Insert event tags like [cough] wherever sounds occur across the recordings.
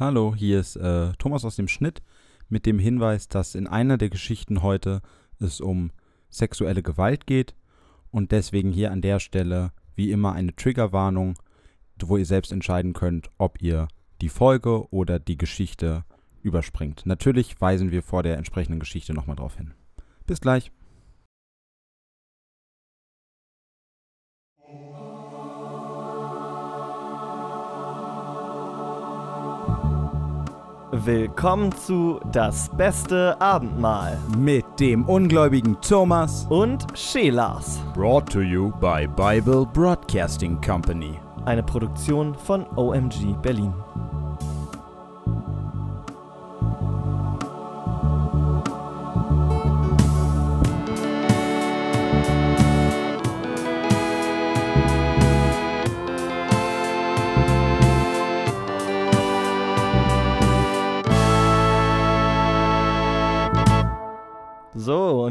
Hallo, hier ist äh, Thomas aus dem Schnitt mit dem Hinweis, dass in einer der Geschichten heute es um sexuelle Gewalt geht und deswegen hier an der Stelle wie immer eine Triggerwarnung, wo ihr selbst entscheiden könnt, ob ihr die Folge oder die Geschichte überspringt. Natürlich weisen wir vor der entsprechenden Geschichte nochmal drauf hin. Bis gleich. Willkommen zu Das beste Abendmahl Mit dem ungläubigen Thomas. und Schelas, Brought to you by Bible Broadcasting Company. eine Produktion von OMG Berlin.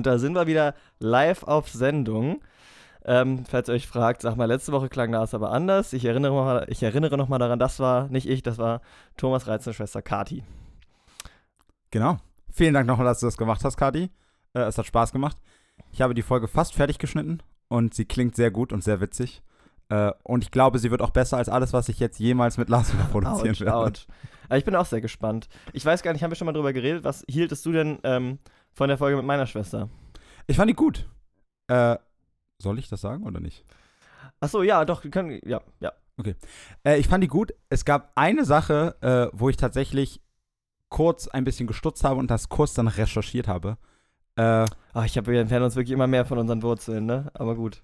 Da sind wir wieder live auf Sendung. Ähm, falls ihr euch fragt, sag mal, letzte Woche klang das aber anders. Ich erinnere, mal, ich erinnere noch mal daran, das war nicht ich, das war Thomas reizende Schwester Kati. Genau. Vielen Dank nochmal, dass du das gemacht hast, Kati. Äh, es hat Spaß gemacht. Ich habe die Folge fast fertig geschnitten und sie klingt sehr gut und sehr witzig. Äh, und ich glaube, sie wird auch besser als alles, was ich jetzt jemals mit Lars [laughs] produzieren Autsch, werde. Aber ich bin auch sehr gespannt. Ich weiß gar nicht, haben wir schon mal drüber geredet? Was hieltest du denn ähm, von der Folge mit meiner Schwester? Ich fand die gut. Äh, soll ich das sagen oder nicht? Achso, ja, doch, wir können, ja, ja. Äh, ich fand die gut. Es gab eine Sache, äh, wo ich tatsächlich kurz ein bisschen gestutzt habe und das kurz dann recherchiert habe. Äh, Ach, ich habe, wir entfernen uns wirklich immer mehr von unseren Wurzeln, ne? Aber gut.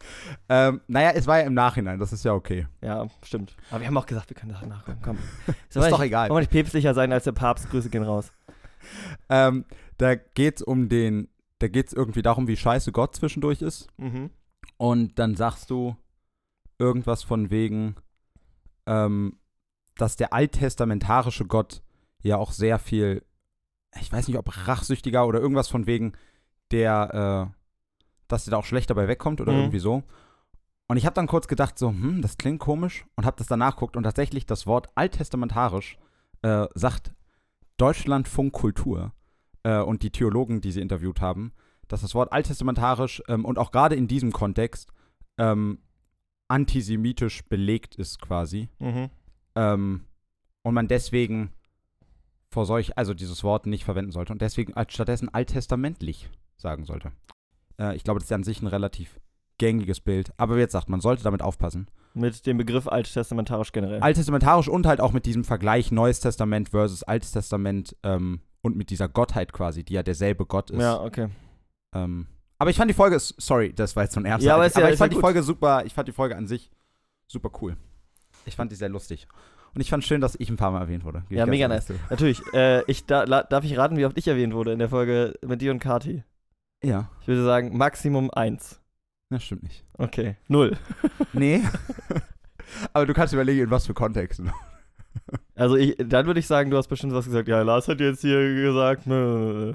ähm, naja, es war ja im Nachhinein, das ist ja okay. Ja, stimmt. Aber wir haben auch gesagt, wir können da nachkommen. Komm. [laughs] Ist doch egal. Wollen wir nicht päpstlicher sein als der Papst? Grüße gehen raus. Ähm, da geht's um den, da geht's irgendwie darum, wie scheiße Gott zwischendurch ist. Mhm. Und dann sagst du irgendwas von wegen, ähm, dass der alttestamentarische Gott ja auch sehr viel, ich weiß nicht, ob rachsüchtiger oder irgendwas von wegen, der, äh, dass der da auch schlecht dabei wegkommt oder Mhm. irgendwie so. Und ich habe dann kurz gedacht, so, hm, das klingt komisch und habe das danach geguckt und tatsächlich das Wort alttestamentarisch äh, sagt Deutschlandfunk Kultur äh, und die Theologen, die sie interviewt haben, dass das Wort alttestamentarisch ähm, und auch gerade in diesem Kontext ähm, antisemitisch belegt ist quasi. Mhm. Ähm, und man deswegen vor solch, also dieses Wort nicht verwenden sollte und deswegen als stattdessen alttestamentlich sagen sollte. Äh, ich glaube, das ist an sich ein relativ gängiges Bild. Aber wie jetzt sagt, man sollte damit aufpassen. Mit dem Begriff alttestamentarisch generell. Alttestamentarisch und halt auch mit diesem Vergleich Neues Testament versus Altes Testament ähm, und mit dieser Gottheit quasi, die ja derselbe Gott ist. ja, okay. Ähm, aber ich fand die Folge, sorry, das war jetzt so ein ernster. Ja, aber ja- ich ist ja fand die gut. Folge super, ich fand die Folge an sich super cool. Ich fand die sehr lustig. Und ich fand schön, dass ich ein paar Mal erwähnt wurde. Ich Ja, mega nice. zu. Natürlich. Äh, ich, da, la, darf ich raten, wie oft ich erwähnt wurde in der Folge mit dir und Kati? Ja, Ich würde sagen, Maximum eins. Das stimmt nicht. Okay. Null. [laughs] Nee. aber du kannst überlegen, in was für Kontexten. Also ich, dann würde ich sagen, du hast bestimmt was gesagt. Ja, Lars hat jetzt hier gesagt. Nö.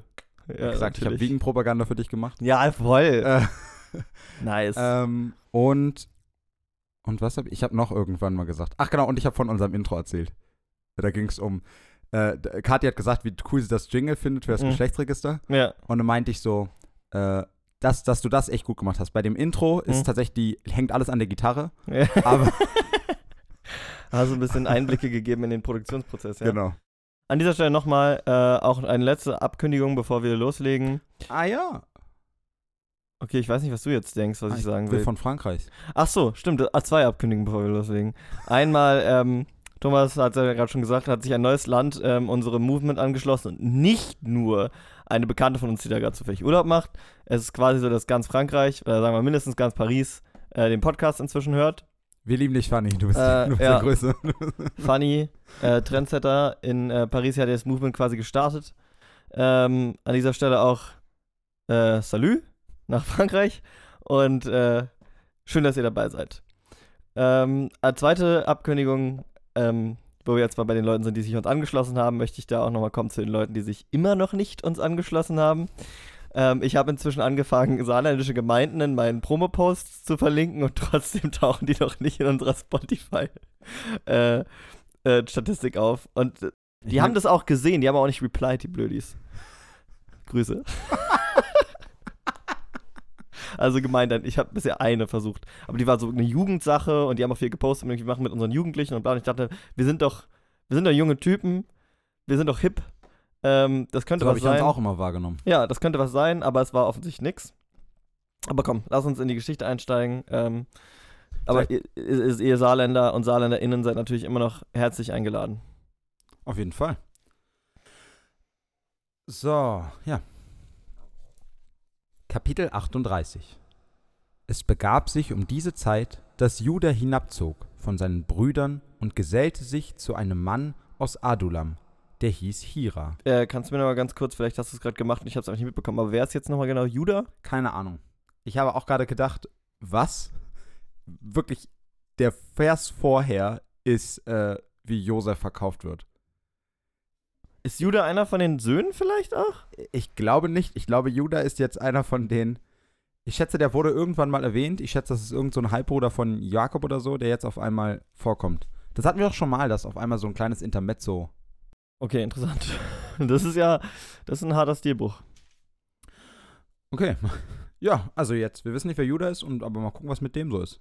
Ja, gesagt, ich habe natürlich. Wiegenpropaganda für dich gemacht. Ja, voll. Äh, [laughs] nice. ähm, und und was habe ich? Ich habe noch irgendwann mal gesagt. Ach genau, und ich habe von unserem Intro erzählt. Da ging es um. Äh, Kathi hat gesagt, wie cool sie das Jingle findet für das Mhm. Geschlechtsregister. ja. Und dann meinte ich so, äh, dass, dass du das echt gut gemacht hast. Bei dem Intro ist Mhm. tatsächlich, die, hängt alles an der Gitarre. ja. Aber [laughs] [laughs] Hast du ein bisschen Einblicke gegeben in den Produktionsprozess, ja. genau. An dieser Stelle nochmal äh, auch eine letzte Abkündigung, bevor wir loslegen. Ah ja. Okay, ich weiß nicht, was du jetzt denkst, was Ah, ich sagen will will. von Frankreich. Ach so, stimmt. Ah, zwei Abkündigungen, bevor wir loslegen. Einmal, ähm, Thomas hat es ja gerade schon gesagt, hat sich ein neues Land ähm, unserem Movement angeschlossen und nicht nur eine Bekannte von uns, die da gerade zufällig Urlaub macht. Es ist quasi so, dass ganz Frankreich, oder sagen wir mindestens ganz Paris, äh, den Podcast inzwischen hört. Wir lieben dich, Fanny. Du bist, Äh, [laughs] bist ja. der Größte. [laughs] Funny, äh, Trendsetter in äh, Paris hat das Movement quasi gestartet. Ähm, an dieser Stelle auch äh, Salut nach Frankreich und äh, schön, dass ihr dabei seid. Ähm, als zweite Abkündigung, ähm, wo wir jetzt mal bei den Leuten sind, die sich uns angeschlossen haben, möchte ich da auch nochmal kommen zu den Leuten, die sich immer noch nicht uns angeschlossen haben. Ähm, ich habe inzwischen angefangen, saarländische Gemeinden in meinen Promo-Posts zu verlinken und [laughs] trotzdem tauchen die noch nicht in unserer Spotify. Äh, äh, auf. Und Die Ich haben das auch gesehen, die haben auch nicht replied, die Blödis. Grüße. [laughs] also gemeint, ich habe bisher eine versucht. Aber die war so eine Jugendsache und die haben auch viel gepostet und irgendwie machen mit unseren Jugendlichen und bla. Und ich dachte, wir sind doch, wir sind doch junge Typen, wir sind doch hip. Ähm, das könnte So habe was ich sein. auch immer wahrgenommen. Ja, das könnte was sein, aber es war offensichtlich nix. Aber komm, lass uns in die Geschichte einsteigen. Ähm, aber ihr, ihr, ihr Saarländer und SaarländerInnen seid natürlich immer noch herzlich eingeladen. Auf jeden Fall. So, ja. Kapitel 38 Es begab sich um diese Zeit, dass Judah hinabzog von seinen Brüdern und gesellte sich zu einem Mann aus Adulam, der hieß Hira. Äh, kannst du mir noch mal ganz kurz, vielleicht hast du es gerade gemacht und ich habe es einfach nicht mitbekommen, aber wer ist jetzt nochmal genau? Judah? Keine Ahnung. Ich habe auch gerade gedacht, was? Wirklich, der Vers vorher ist, äh, wie Josef verkauft wird. Ist Judah einer von den Söhnen vielleicht auch? Ich glaube nicht. Ich glaube, Judah ist jetzt einer von den. Ich schätze, der wurde irgendwann mal erwähnt. Ich schätze, das ist irgend so ein Halbbruder von Jakob oder so, der jetzt auf einmal vorkommt. Das hatten wir doch schon mal, dass auf einmal so ein kleines Intermezzo. Okay, interessant. [laughs] Das ist ja, das ist ein harter Stilbruch. Okay. Ja, also jetzt. Wir wissen nicht, wer Judah ist, und, aber mal gucken, was mit dem so ist.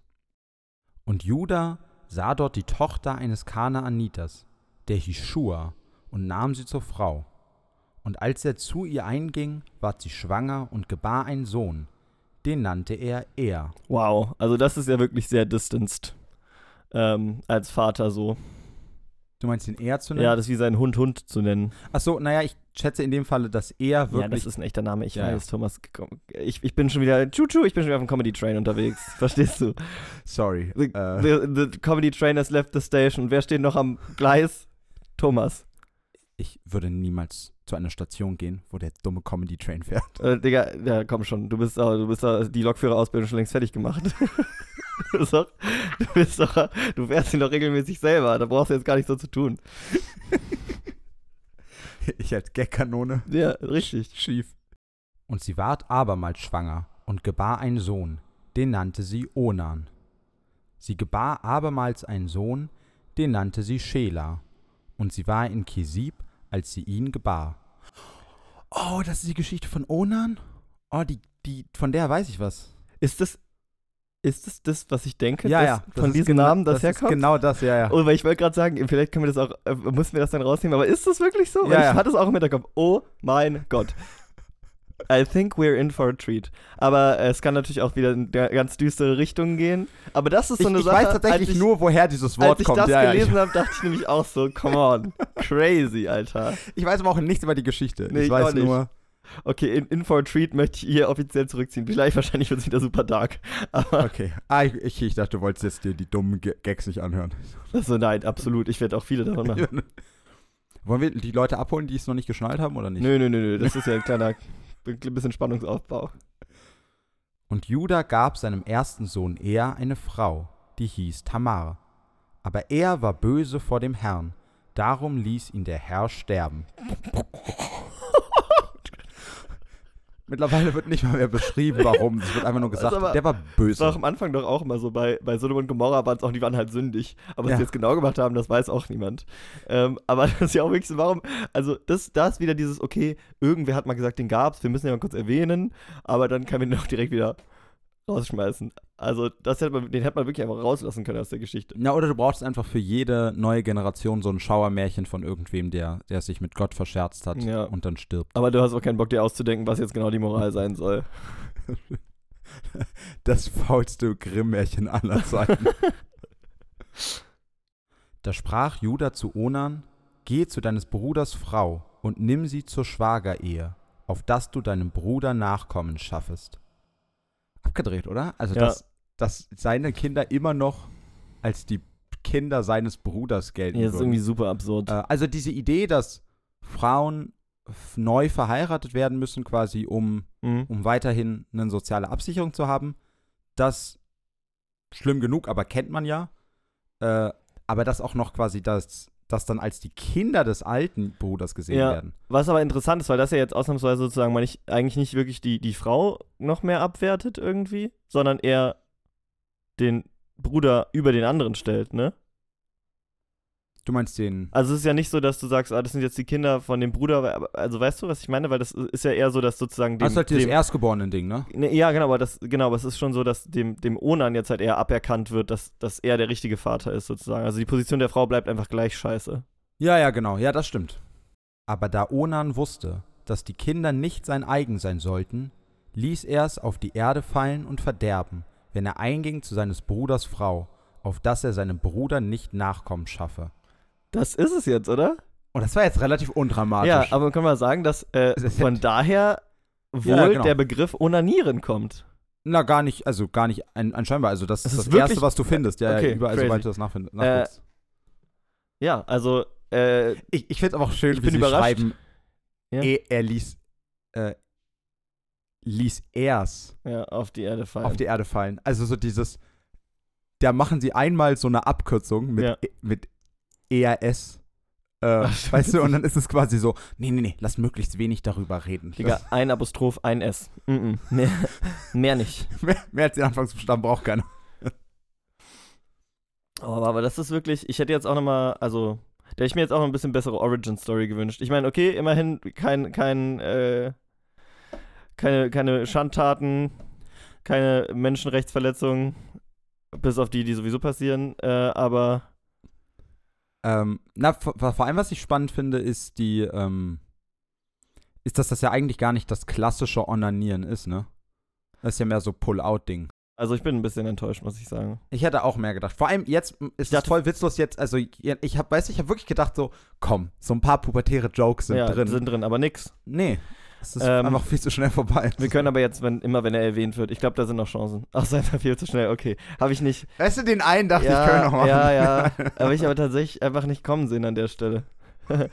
Und Judah sah dort die Tochter eines Kanaaniters, der hieß Shua, und nahm sie zur Frau. Und als er zu ihr einging, ward sie schwanger und gebar einen Sohn. Den nannte er Er. Wow, also das ist ja wirklich sehr distanced. Ähm, als Vater so. Du meinst den Er zu nennen? Ja, das ist wie sein Hund Hund zu nennen. Achso, naja, ich schätze in dem Falle, dass er Ja, das wirklich. ist ein echter Name. Ich Ja, weiß, Thomas. Ich, ich bin schon wieder, Chuchu, ich bin schon wieder auf dem Comedy Train unterwegs. [laughs] Verstehst du? sorry. The, Äh, the, the Comedy Train has left the station. Wer steht noch am Gleis? Thomas. Ich würde niemals zu einer Station gehen, wo der dumme Comedy Train fährt. Äh, Digga, ja, komm schon. Du bist, äh, du bist äh, die Lokführerausbildung schon längst fertig gemacht. [laughs] du, bist doch, du bist doch, du fährst ihn doch regelmäßig selber. Da brauchst du jetzt gar nicht so zu tun. [laughs] Ich als Gagkanone. Ja, richtig. Schief. Und sie ward abermals schwanger und gebar einen Sohn, den nannte sie Onan. Sie gebar abermals einen Sohn, den nannte sie Schela. Und sie war in Kisib, als sie ihn gebar. Oh, das ist die Geschichte von Onan? Oh, die, die, von der weiß ich was. Ist das, ist das das, was ich denke? Ja, dass ja. das Von diesem gena- Namen das, das herkommt? Ist genau das, ja, ja. Oh, weil ich wollte gerade sagen, vielleicht können wir das auch, äh, müssen wir das dann rausnehmen, aber ist das wirklich so? Weil Ja, ich ja. hatte es auch im Hinterkopf. Oh mein Gott. I think we're in for a treat. Aber es kann natürlich auch wieder in der ganz düstere Richtung gehen. Aber das ist so ich, eine ich Sache. weiß tatsächlich ich, nur, woher dieses Wort als ich kommt. das ja, ja, gelesen ich, habe, dachte ich nämlich auch so, come on. [laughs] Crazy, Alter. ich weiß aber auch nichts über die Geschichte. Nee, ich ich weiß nur. Okay, in, in for a treat möchte ich hier offiziell zurückziehen. Vielleicht wahrscheinlich wird es wieder super dark. Aber Okay. Ah, ich, ich, ich dachte, du wolltest jetzt dir die dummen Gags nicht anhören. also nein, absolut. Ich werde auch viele davon [laughs] machen. Wollen wir die Leute abholen, die es noch nicht geschnallt haben oder nicht? Nö, nö, nö, nö. Das ist ja ein kleiner [laughs] ein bisschen Spannungsaufbau. Und Judah gab seinem ersten Sohn Er eine Frau, die hieß Tamar. Aber er war böse vor dem Herrn, darum ließ ihn der Herr sterben. Mittlerweile wird nicht mal mehr beschrieben, warum. Es wird einfach nur gesagt, aber- der war Das war auch böse. am Anfang doch auch immer so, bei, bei Sodom und Gomorra waren es auch, die waren halt sündig. Aber was Ja. sie jetzt genau gemacht haben, das weiß auch niemand. Ähm, aber [laughs] das ist ja auch wirklich so, warum, also das, da ist wieder dieses, okay, irgendwer hat mal gesagt, den gab's, wir müssen ja mal kurz erwähnen, aber dann kann man ihn auch direkt wieder rausschmeißen. Also das hätte man, den hätte man wirklich einfach rauslassen können aus der Geschichte. Ja, oder du brauchst einfach für jede neue Generation so ein Schauermärchen von irgendwem, der, der sich mit Gott verscherzt hat Ja. und dann stirbt. Aber du hast auch keinen Bock, dir auszudenken, was jetzt genau die Moral sein soll. [laughs] Das faulste Grimm-Märchen aller Zeiten. [laughs] da sprach Judah zu Onan: Geh zu deines Bruders Frau und nimm sie zur Schwagerehe, auf dass du deinem Bruder Nachkommen schaffest. Abgedreht, oder? Also, Ja. dass, dass seine Kinder immer noch als die Kinder seines Bruders gelten. Ja, das ist würden. irgendwie super absurd. Äh, also diese Idee, dass Frauen neu verheiratet werden müssen, quasi um Mhm. um weiterhin eine soziale Absicherung zu haben. Das schlimm genug, aber kennt man ja. Äh, aber das auch noch quasi das, das dann als die Kinder des alten Bruders gesehen Ja. werden. Was aber interessant ist, weil das ja jetzt ausnahmsweise sozusagen mal nicht, eigentlich nicht wirklich die, die Frau noch mehr abwertet irgendwie, sondern eher den Bruder über den anderen stellt, ne? Du meinst den. Also es ist ja nicht so, dass du sagst, ah, das sind jetzt die Kinder von dem Bruder, also weißt du, was ich meine? Weil das ist ja eher so, dass sozusagen dem, Das ist halt dieses dem Erstgeborenen-Ding, ne? Ne, ja, genau, aber das, genau, aber es ist schon so, dass dem, dem Onan jetzt halt eher aberkannt wird, dass, dass er der richtige Vater ist, sozusagen. Also die Position der Frau bleibt einfach gleich scheiße. Ja, ja, genau. Ja, das stimmt. Aber da Onan wusste, dass die Kinder nicht sein eigen sein sollten, ließ er es auf die Erde fallen und verderben, wenn er einging zu seines Bruders Frau, auf dass er seinem Bruder nicht Nachkommen schaffe. Das ist es jetzt, oder? Und das war jetzt relativ undramatisch. Ja, aber können wir sagen, dass äh, von daher wohl Ja, genau. der Begriff Onanieren kommt. Na, gar nicht, also gar nicht ein, anscheinbar. Also das Das ist das wirklich- Erste, was du findest. Ja, Okay, ja überall, crazy. sobald du das nachfindest. nachguckst. Ja, also, äh, ich ich finde es aber auch schön, ich wie bin sie überrascht. schreiben, Ja. er, er ließ, äh, ließ er's ja, auf die Erde fallen. auf die Erde fallen. Also so dieses, da machen sie einmal so eine Abkürzung mit, Ja. E- mit ERS. Äh, weißt du, und dann ist es quasi so, nee, nee, nee, lass möglichst wenig darüber reden. Digga, ein Apostroph, ein S. Mm -mm. Mehr, mehr nicht. [laughs] Mehr, mehr als den Anfangsbuchstaben braucht keiner. Oh, aber, aber das ist wirklich, ich hätte jetzt auch nochmal, also, da hätte ich mir jetzt auch noch ein bisschen bessere Origin-Story gewünscht. Ich meine, okay, immerhin kein, kein, äh, keine, keine Schandtaten, keine Menschenrechtsverletzungen, bis auf die, die sowieso passieren, äh, aber Ähm, na, vor, vor allem, was ich spannend finde, ist die, ähm, ist, dass das ja eigentlich gar nicht das klassische Onanieren ist, ne? Das ist ja mehr so Pull-Out-Ding. also ich bin ein bisschen enttäuscht, muss ich sagen. Ich hätte auch mehr gedacht. Vor allem jetzt ist Ja, das voll witzlos jetzt. Also ich habe, weiß ich, habe wirklich gedacht so, komm, so ein paar pubertäre Jokes sind ja, drin. sind drin, aber nix. nee, es ist Ähm, einfach viel zu schnell vorbei. Wir können aber jetzt, wenn, immer wenn er erwähnt wird, ich glaube, da sind noch Chancen. Ach, sei mal viel zu schnell, okay. Habe ich nicht. Weißt du, den einen dachte ja, ich, können noch machen. ja, ja. [laughs] Habe ich aber tatsächlich einfach nicht kommen sehen an der Stelle. [laughs] ja.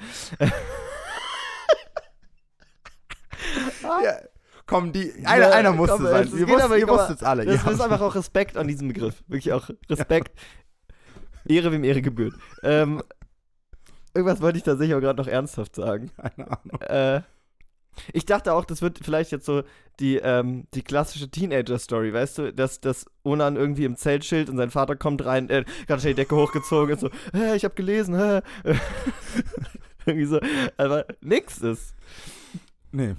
Komm, die, einer, Ja, einer musste komm, sein. es Ihr wusst, aber- ihr wusstet es alle. Das ihr ist einfach auch Respekt an diesem Begriff. Wirklich auch Respekt. Ehre wem Ehre gebührt. Ähm, irgendwas wollte ich tatsächlich auch gerade noch ernsthaft sagen. Keine Ahnung. Äh, ich dachte auch, das wird vielleicht jetzt so die, ähm, die klassische Teenager-Story, weißt du, dass, dass Onan irgendwie im Zelt chillt und sein Vater kommt rein, äh, ganz schnell die Decke hochgezogen und so, [laughs] hä, ich hab gelesen, hä. [laughs] irgendwie so, aber nix ist. Nee.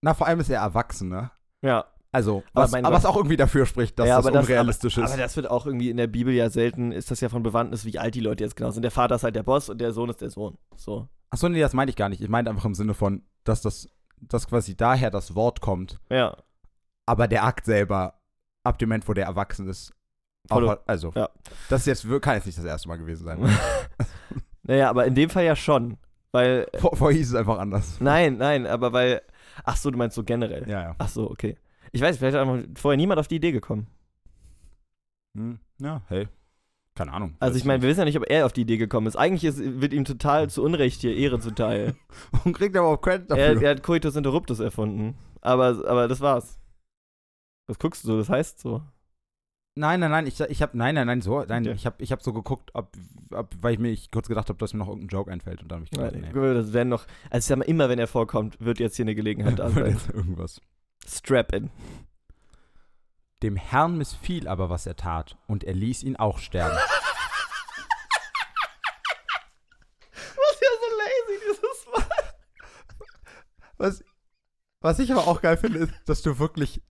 Na, vor allem ist er erwachsen, ne? Ja, Also, Aber was, aber was auch irgendwie dafür spricht, dass Ja, das aber das- unrealistisch ist. aber das wird auch irgendwie in der Bibel ja selten, ist das ja von Bewandtnis, wie alt die Leute jetzt genau sind. Der Vater ist halt der Boss und der Sohn ist der Sohn. So. Achso, nee, das meinte ich gar nicht. Ich meinte einfach im Sinne von, dass das dass quasi daher das Wort kommt, Ja. aber der Akt selber, ab dem Moment, wo der erwachsen ist, auch, also, ja. das jetzt, kann jetzt nicht das erste Mal gewesen sein. [laughs] Naja, aber in dem Fall ja schon. Weil, Vor, vorher hieß es einfach anders. nein, nein, aber weil, ach so, du meinst so generell. Ja, ja. Ach so, okay. Ich weiß, vielleicht hat einfach vorher niemand auf die Idee gekommen. Hm, ja, hey. Keine Ahnung. Also ich meine, wir wissen ja nicht, ob er auf die Idee gekommen ist. Eigentlich ist, wird ihm total zu Unrecht hier Ehre zuteil. [laughs] Und kriegt aber auch Credit dafür. er, er hat Coitus Interruptus erfunden. Aber, aber das war's. Was guckst du so? Das heißt so. Nein, nein, nein, ich, ich habe, nein, nein, nein, so, nein, Okay. ich habe ich hab so geguckt, ob, ob, weil ich mir ich kurz gedacht habe, dass mir noch irgendein Joke einfällt und dann habe ich gedacht, Nein, nee. Das werden noch. Also ich sag mal, immer wenn er vorkommt, wird jetzt hier eine Gelegenheit [laughs] da sein. Irgendwas. Strap in. Dem Herrn missfiel aber, was er tat, und er ließ ihn auch sterben. Was ja so lazy dieses Mal. Was, was ich aber auch geil finde, ist, dass du wirklich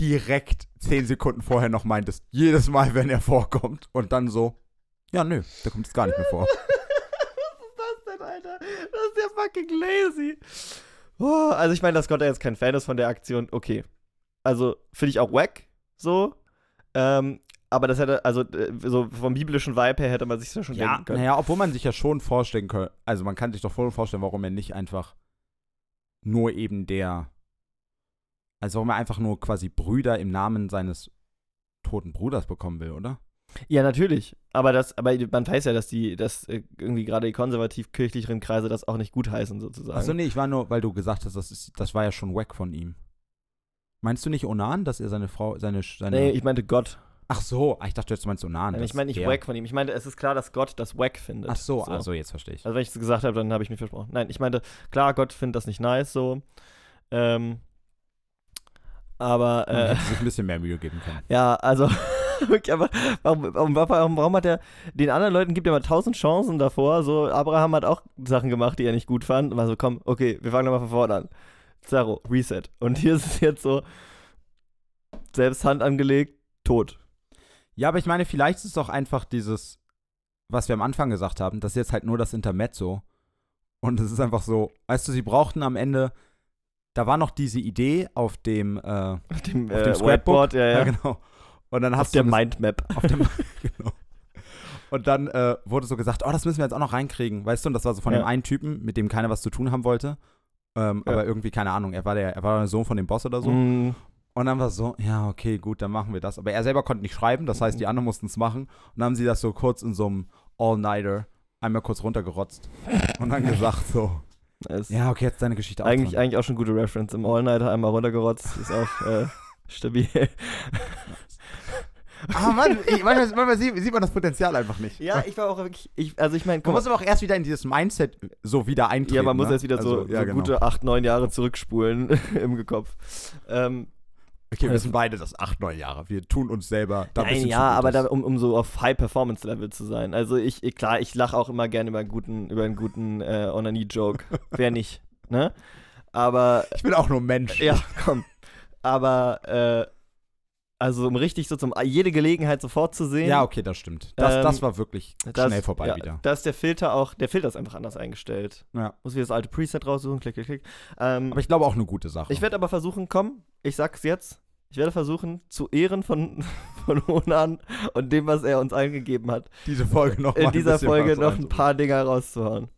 direkt zehn Sekunden vorher noch meintest, jedes Mal, wenn er vorkommt, und dann so, ja, nö, der kommt jetzt gar nicht mehr vor. Was ist das denn, Alter? Das ist ja fucking lazy. Oh, also ich meine, dass Gott jetzt kein Fan ist von der Aktion, okay. Also finde ich auch wack, so. Ähm, aber das hätte, also äh, so vom biblischen Vibe her hätte man sich das schon Ja, denken können. naja, obwohl man sich ja schon vorstellen kann, also man kann sich doch voll vorstellen, warum er nicht einfach nur eben der, also warum er einfach nur quasi Brüder im Namen seines toten Bruders bekommen will, oder? Ja, natürlich. Aber das, aber man weiß ja, dass die, dass äh, irgendwie gerade die konservativ-kirchlicheren Kreise das auch nicht gutheißen, sozusagen. Achso, nee, ich war nur, weil du gesagt hast, das, ist, das war ja schon wack von ihm. Meinst du nicht Onan, dass er seine Frau, seine, seine Nee, ich meinte Gott. Ach so, ah, ich dachte, jetzt meinst du Onan. Ich meine nicht der- wack von ihm. Ich meinte, es ist klar, dass Gott das wack findet. Ach so, also jetzt verstehe ich. Also wenn ich es gesagt habe, dann habe ich mich versprochen. Nein, ich meinte, klar, Gott findet das nicht nice so. Ähm, aber äh, sich ein bisschen mehr Mühe geben können. [laughs] ja, also [laughs] aber warum, warum, warum, warum hat er den anderen Leuten gibt er mal tausend Chancen davor? So, Abraham hat auch Sachen gemacht, die er nicht gut fand. Und war so, komm, okay, wir fangen nochmal von vorne an. Zero, Reset. Und hier ist es jetzt so, selbst Hand angelegt, tot. Ja, aber ich meine, vielleicht ist es doch einfach dieses, was wir am Anfang gesagt haben, das ist jetzt halt nur das Intermezzo. Und es ist einfach so, weißt du, sie brauchten am Ende, da war noch diese Idee auf dem, äh, Auf dem, auf äh, dem Scrapbook. Whiteboard, ja, ja. genau. Und dann Auf hast der du das- Mindmap. auf dem [laughs] genau. Und dann äh, wurde so gesagt, oh, das müssen wir jetzt auch noch reinkriegen, weißt du? Und das war so von Ja. dem einen Typen, mit dem keiner was zu tun haben wollte. Ähm, Ja. Aber irgendwie, keine Ahnung, er war der, er war der Sohn von dem Boss oder so. Mm, Und dann war es so, ja, okay, gut, dann machen wir das. Aber er selber konnte nicht schreiben, das heißt, die anderen mussten es machen. Und dann haben sie das so kurz in so einem All-Nighter einmal kurz runtergerotzt. Und dann gesagt so, ist ja, okay, jetzt deine Geschichte auch eigentlich, dran. eigentlich auch schon gute Reference. Im All-Nighter einmal runtergerotzt, ist auch äh, stabil. [laughs] Ah, Mann, ich, manchmal, manchmal sieht, sieht man das Potenzial einfach nicht. ja, ich war auch wirklich, ich, also ich meine, Man muss aber auch erst wieder in dieses Mindset so wieder eintreten. Ja, man muss ne? jetzt wieder so, Also, ja, so genau. gute acht, neun Jahre zurückspulen [laughs] im Kopf. Ähm, Okay, wir wissen beide, das acht, neun Jahre. Wir tun uns selber da ein nein, ja, aber da, um, um so auf High-Performance-Level zu sein. Also ich, ich klar, ich lache auch immer gerne über einen guten, über einen guten äh, Onanie-Joke. [laughs] Wer nicht, ne? Aber, Ich bin auch nur Mensch. ja, komm. Aber, äh, also um richtig so zum, jede Gelegenheit sofort zu sehen. Ja, okay, das stimmt. Das, Ähm, das war wirklich das- schnell vorbei ja, wieder. Da ist der Filter auch, der Filter ist einfach anders eingestellt. Ja. Muss wieder das alte Preset raussuchen, klick, klick, klick. Ähm, Aber ich glaube auch eine gute Sache. Ich werde aber versuchen, komm, ich sag's jetzt. Ich werde versuchen, zu Ehren von, [laughs] von Honan und dem, was er uns eingegeben hat, diese Folge noch in dieser Folge noch ein paar Dinger rauszuhauen.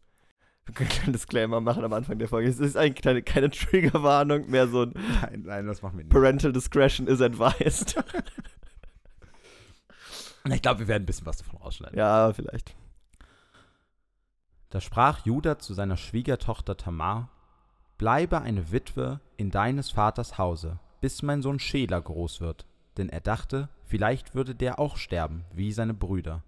[laughs] Wir können einen Disclaimer machen am Anfang der Folge. Es ist eigentlich keine, keine Triggerwarnung, mehr so ein Nein, nein, das machen wir nicht. Parental Discretion is advised. [laughs] Ich glaube, wir werden ein bisschen was davon rausschneiden. ja, vielleicht. Da sprach Judah zu seiner Schwiegertochter Tamar: Bleibe eine Witwe in deines Vaters Hause, bis mein Sohn Schela groß wird. Denn er dachte, vielleicht würde der auch sterben, wie seine Brüder.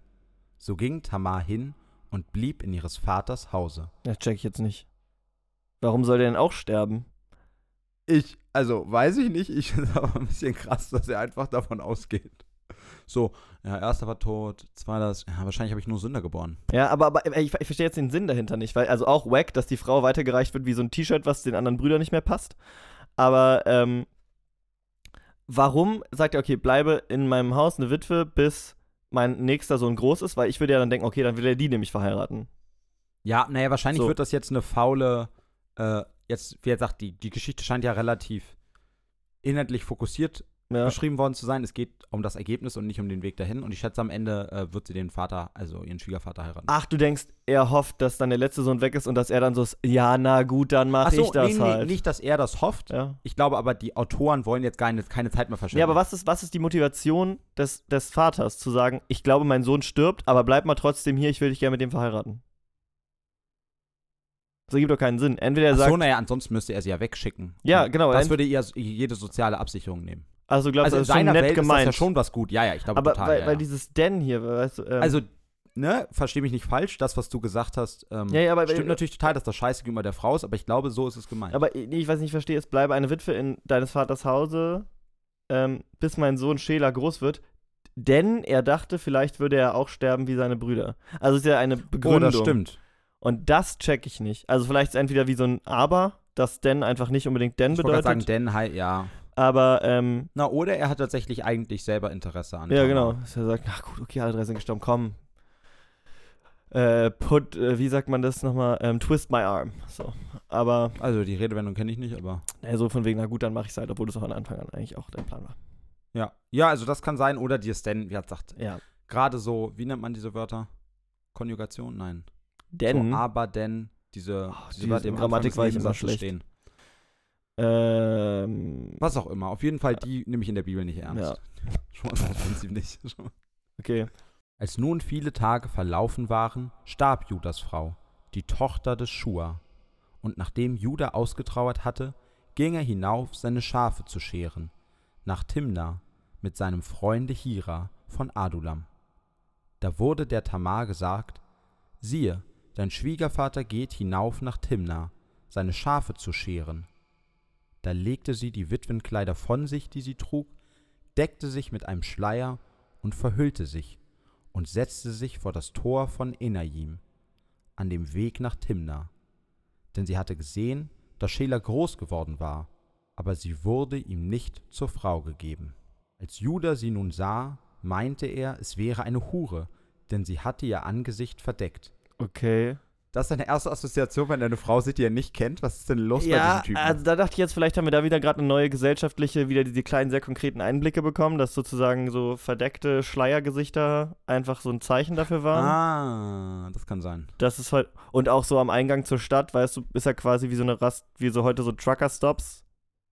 So ging Tamar hin und blieb in ihres Vaters Hause. Ja, check ich jetzt nicht. Warum soll der denn auch sterben? Ich, also weiß ich nicht, ich [laughs] finde es aber ein bisschen krass, dass er einfach davon ausgeht. So, ja, erster war tot, zweiter ist, ja, wahrscheinlich habe ich nur Sünder geboren. Ja, aber, aber ey, ich, ich verstehe jetzt den Sinn dahinter nicht, weil also auch wack, dass die Frau weitergereicht wird wie so ein T-Shirt, was den anderen Brüdern nicht mehr passt. Aber ähm, warum sagt er, okay, bleibe in meinem Haus eine Witwe, bis mein nächster Sohn groß ist? Weil ich würde ja dann denken, okay, dann will er die nämlich verheiraten. Ja, naja, wahrscheinlich So. wird das jetzt eine faule, äh, jetzt, wie er sagt, die, die Geschichte scheint ja relativ inhaltlich fokussiert Ja. beschrieben worden zu sein. Es geht um das Ergebnis und nicht um den Weg dahin. Und ich schätze, am Ende äh, wird sie den Vater, also ihren Schwiegervater heiraten. Ach, du denkst, er hofft, dass dann der letzte Sohn weg ist und dass er dann so ist, ja, na gut, dann mache Ach so, ich das nee, nee, halt. nicht, dass er das hofft. ja. Ich glaube aber, die Autoren wollen jetzt nicht, keine Zeit mehr verschwenden. Ja, aber was ist, was ist die Motivation des, des Vaters, zu sagen, ich glaube, mein Sohn stirbt, aber bleib mal trotzdem hier, ich will dich gerne mit dem verheiraten? Das ergibt doch keinen Sinn. Entweder er Ach sagt, so, naja, ansonsten müsste er sie ja wegschicken. Ja, genau, Das würde ihr jede soziale Absicherung nehmen. Also glaubst, also das ist schon nett Welt gemeint. ist das ja schon was gut. Ja, ja, ich glaube aber total. weil, ja, weil ja. dieses Den hier, weißt du, ähm, Also, ne, versteh mich nicht falsch, das, was du gesagt hast, ähm, Ja, ja, aber- stimmt natürlich total, dass das scheiße gegenüber der Frau ist, aber ich glaube, so ist es gemeint. aber nee, ich weiß nicht, ich verstehe, es bleibe eine Witwe in deines Vaters Hause, ähm, bis mein Sohn Schela groß wird, denn er dachte, vielleicht würde er auch sterben wie seine Brüder. Also es ist ja eine oh, Begründung. das stimmt. Und das check ich nicht. Also vielleicht ist entweder wie so ein Aber, dass denn einfach nicht unbedingt denn Ich wollte bedeutet, sagen, denn halt, ja. Aber ähm, Na, oder er hat tatsächlich eigentlich selber Interesse an ja Tamar. genau, dass er sagt, ach gut, okay, alle drei sind gestorben, komm. Äh, put, äh, wie sagt man das nochmal? Ähm, twist my arm. So. Aber Also, die Redewendung kenne ich nicht, aber äh, so von wegen, na gut, dann mache ich es halt, obwohl das auch von Anfang an eigentlich auch dein Plan war. ja. Ja, also das kann sein, oder die ist denn, wie er sagt, Ja. gerade so, wie nennt man diese Wörter? Konjugation? Nein. Denn, So, aber denn, diese, Oh, diese diese Grammatik war ich immer schlecht. stehen. Ähm, Was auch immer. Auf jeden Fall, die nehme ich in der Bibel nicht ernst. Ja. [laughs] Schon mal das Prinzip nicht. okay. Als nun viele Tage verlaufen waren, starb Judas Frau, die Tochter des Schua. Und nachdem Juda ausgetrauert hatte, ging er hinauf, seine Schafe zu scheren, nach Timna mit seinem Freunde Hira von Adulam. Da wurde der Tamar gesagt, siehe, dein Schwiegervater geht hinauf nach Timna, seine Schafe zu scheren. Da legte sie die Witwenkleider von sich, die sie trug, deckte sich mit einem Schleier und verhüllte sich und setzte sich vor das Tor von Enajim, an dem Weg nach Timna. Denn sie hatte gesehen, dass Schela groß geworden war, aber sie wurde ihm nicht zur Frau gegeben. Als Judah sie nun sah, meinte er, es wäre eine Hure, denn sie hatte ihr Angesicht verdeckt. Okay. Das ist deine erste Assoziation, wenn er eine Frau sieht, die er nicht kennt. Was ist denn los bei Ja, diesem Typen? also da dachte ich jetzt, vielleicht haben wir da wieder gerade eine neue gesellschaftliche, wieder diese kleinen, sehr konkreten Einblicke bekommen, dass sozusagen so verdeckte Schleiergesichter einfach so ein Zeichen dafür waren. ah, das kann sein. Das ist halt, und auch so am Eingang zur Stadt, weißt du, ist ja quasi wie so eine Rast, wie so heute so Trucker-Stops.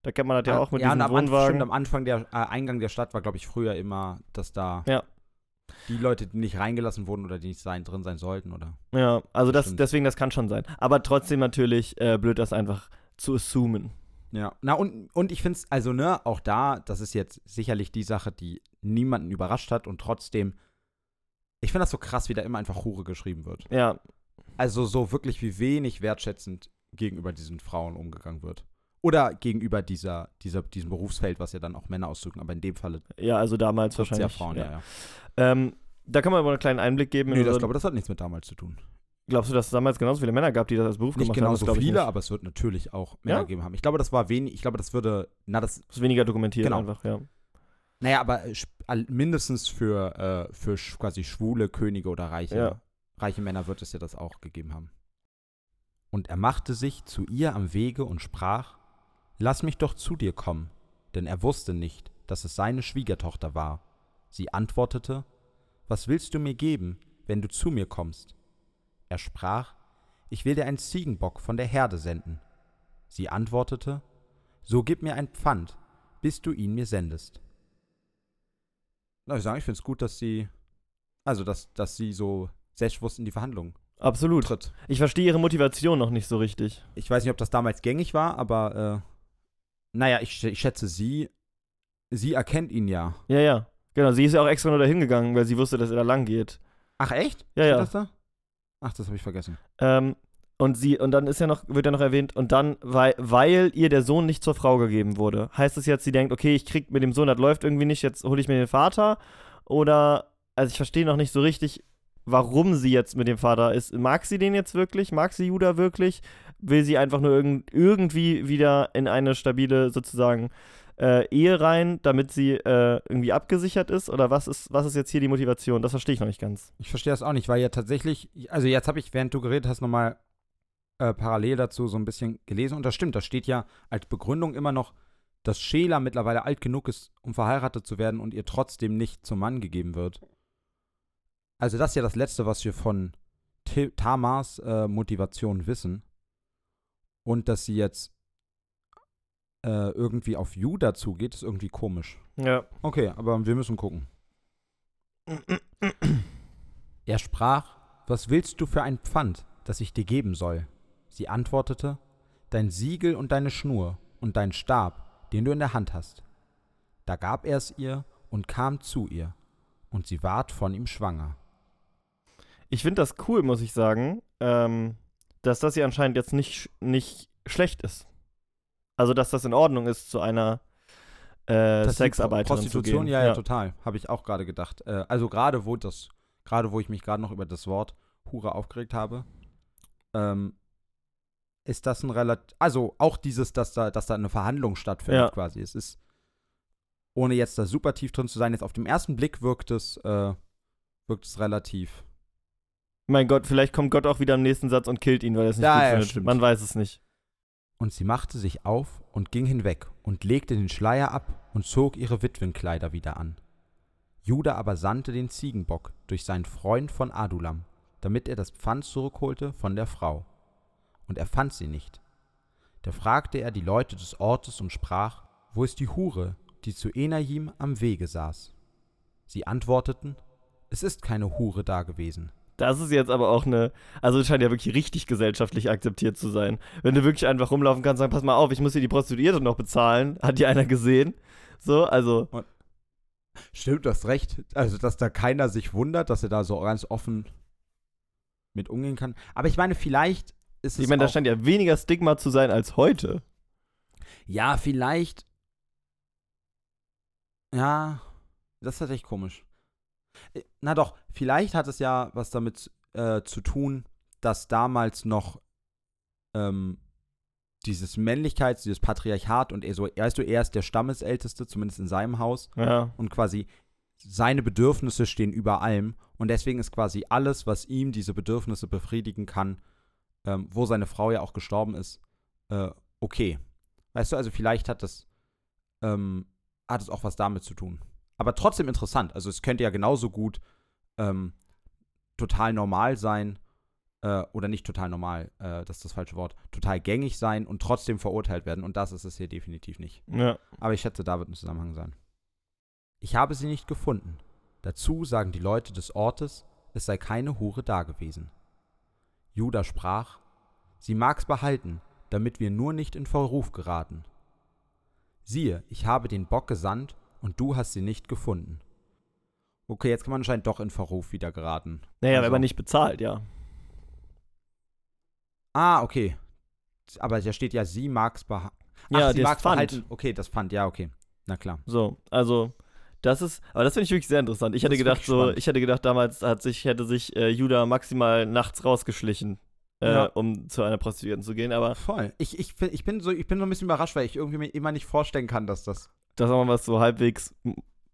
Da kennt man das ja auch mit ja, diesen und am, Anfang, Wohnwagen. stimmt, am Anfang der äh, Eingang der Stadt war, glaube ich, früher immer, dass da Ja. Die Leute, die nicht reingelassen wurden oder die nicht sein, drin sein sollten, oder? Ja, also das, deswegen, das kann schon sein. Aber trotzdem natürlich äh, blöd, das einfach zu assumen. Ja. Na, und, und ich finde es, also, ne, auch da, das ist jetzt sicherlich die Sache, die niemanden überrascht hat und trotzdem, ich finde das so krass, wie da immer einfach Hure geschrieben wird. Ja, Also, so wirklich, wie wenig wertschätzend gegenüber diesen Frauen umgegangen wird. Oder gegenüber dieser, dieser, diesem Berufsfeld, was ja dann auch Männer ausdrücken, aber in dem Falle ja, also damals trifft's ja wahrscheinlich. Frauen, ja, ja. Ähm, da kann man aber einen kleinen Einblick geben. in Nee, das, glaube das hat nichts mit damals zu tun. Glaubst du, dass es damals genauso viele Männer gab, die das als Beruf Nicht gemacht haben? genauso glaub ich viele, nicht. aber es wird natürlich auch Männer Ja? gegeben haben. Ich glaube, das war wenig, ich glaube, das würde, na, das, Das ist weniger dokumentiert Genau. einfach, ja. naja, aber äh, mindestens für, äh, für quasi schwule Könige oder reiche, Ja. reiche Männer wird es ja das auch gegeben haben. Und er machte sich zu ihr am Wege und sprach, Lass mich doch zu dir kommen, denn er wusste nicht, dass es seine Schwiegertochter war. Sie antwortete, Was willst du mir geben, wenn du zu mir kommst? Er sprach, Ich will dir einen Ziegenbock von der Herde senden. Sie antwortete, So gib mir ein Pfand, bis du ihn mir sendest. Na, ich sagen, ich finde es gut, dass sie, also dass, dass sie so selbstbewusst in die Verhandlungen Absolut. tritt. Ich verstehe ihre Motivation noch nicht so richtig. Ich weiß nicht, ob das damals gängig war, aber äh, naja, ich, ich schätze, sie, sie erkennt ihn ja. Ja, ja. Genau, sie ist ja auch extra nur dahin gegangen, weil sie wusste, dass er da lang geht. Ach, echt? Ja, Steht ja. Das da? Ach, das habe ich vergessen. Ähm, und sie, und dann ist ja noch, wird ja noch erwähnt, und dann, weil, weil ihr der Sohn nicht zur Frau gegeben wurde, heißt es jetzt, sie denkt, okay, ich krieg mit dem Sohn, das läuft irgendwie nicht, jetzt hole ich mir den Vater. Oder, also ich verstehe noch nicht so richtig, warum sie jetzt mit dem Vater ist. Mag sie den jetzt wirklich? Mag sie Judah wirklich? Will sie einfach nur irgend, irgendwie wieder in eine stabile, sozusagen, äh, Ehe rein, damit sie äh, irgendwie abgesichert ist? Oder was ist, was ist jetzt hier die Motivation? Das verstehe ich noch nicht ganz. Ich verstehe das auch nicht, weil ja tatsächlich, also jetzt habe ich, während du geredet hast, nochmal äh, parallel dazu so ein bisschen gelesen und das stimmt, da steht ja als Begründung immer noch, dass Sheila mittlerweile alt genug ist, um verheiratet zu werden und ihr trotzdem nicht zum Mann gegeben wird. Also das ist ja das Letzte, was wir von Ti- Tamars äh, Motivation wissen. Und dass sie jetzt äh, irgendwie auf Judah zugeht, ist irgendwie komisch. Ja. Okay, aber wir müssen gucken. Er sprach, Was willst du für ein Pfand, das ich dir geben soll? Sie antwortete, Dein Siegel und deine Schnur und dein Stab, den du in der Hand hast. Da gab er es ihr und kam zu ihr, und sie ward von ihm schwanger. Ich finde das cool, muss ich sagen, ähm, dass das hier anscheinend jetzt nicht, nicht schlecht ist. Also, dass das in Ordnung ist, zu einer äh, Sexarbeiterin Prostitution, zu gehen. ja, ja, total. Habe ich auch gerade gedacht. Äh, also gerade wo das, gerade wo ich mich gerade noch über das Wort Hure aufgeregt habe, ähm, ist das ein relativ, also auch dieses, dass da, dass da eine Verhandlung stattfindet Ja. quasi. Es ist, ohne jetzt da super tief drin zu sein, jetzt auf dem ersten Blick wirkt es, äh, wirkt es relativ. Mein Gott, vielleicht kommt Gott auch wieder im nächsten Satz und killt ihn, weil er es nicht Ja, gut ja, findet. stimmt. Man weiß es nicht. Und sie machte sich auf und ging hinweg und legte den Schleier ab und zog ihre Witwenkleider wieder an. Judah aber sandte den Ziegenbock durch seinen Freund von Adulam, damit er das Pfand zurückholte von der Frau. Und er fand sie nicht. Da fragte er die Leute des Ortes und sprach, Wo ist die Hure, die zu Enajim am Wege saß? Sie antworteten, Es ist keine Hure da gewesen. Das ist jetzt aber auch eine, also es scheint ja wirklich richtig gesellschaftlich akzeptiert zu sein. Wenn du wirklich einfach rumlaufen kannst und sagen, pass mal auf, ich muss hier die Prostituierte noch bezahlen, hat die einer gesehen? So, also, Stimmt, du hast recht. Also, dass da keiner sich wundert, dass er da so ganz offen mit umgehen kann. Aber ich meine, vielleicht ist es. ich meine, da scheint ja weniger Stigma zu sein als heute. Ja, vielleicht. Ja, das ist echt komisch. Äh, Na doch, vielleicht hat es ja was damit äh, zu tun, dass damals noch ähm, dieses Männlichkeits-, dieses Patriarchat und er so, weißt du, er ist der Stammesälteste, zumindest in seinem Haus, Ja. und quasi seine Bedürfnisse stehen über allem und deswegen ist quasi alles, was ihm diese Bedürfnisse befriedigen kann, ähm, wo seine Frau ja auch gestorben ist, äh, okay. Weißt du, also vielleicht hat das, ähm, hat es auch was damit zu tun. Aber trotzdem interessant. Also es könnte ja genauso gut ähm, total normal sein, äh, oder nicht total normal, äh, das ist das falsche Wort, total gängig sein und trotzdem verurteilt werden. Und das ist es hier definitiv nicht. Ja. Aber ich schätze, da wird ein Zusammenhang sein. Ich habe sie nicht gefunden. Dazu sagen die Leute des Ortes, es sei keine Hure dagewesen. Judah sprach, sie mag's behalten, damit wir nur nicht in Verruf geraten. Siehe, ich habe den Bock gesandt und du hast sie nicht gefunden. Okay, jetzt kann man anscheinend doch in Verruf wieder geraten. Naja, Also- wenn man nicht bezahlt, ja. Ah, okay. Aber da steht ja, sie mag's behalten. Ja, sie Pfand. behalten. Okay, das Pfand, ja, okay. Na klar. So, also das ist, aber das finde ich wirklich sehr interessant. Ich hätte Das gedacht, so, spannend. ich hätte gedacht, damals hat sich, hätte sich äh, Judah maximal nachts rausgeschlichen, äh, Ja. um zu einer Prostituierten zu gehen. Aber Voll. Ich, ich, bin- ich, bin so, ich bin so ein bisschen überrascht, weil ich irgendwie mir immer nicht vorstellen kann, dass das. Das ist auch mal was so halbwegs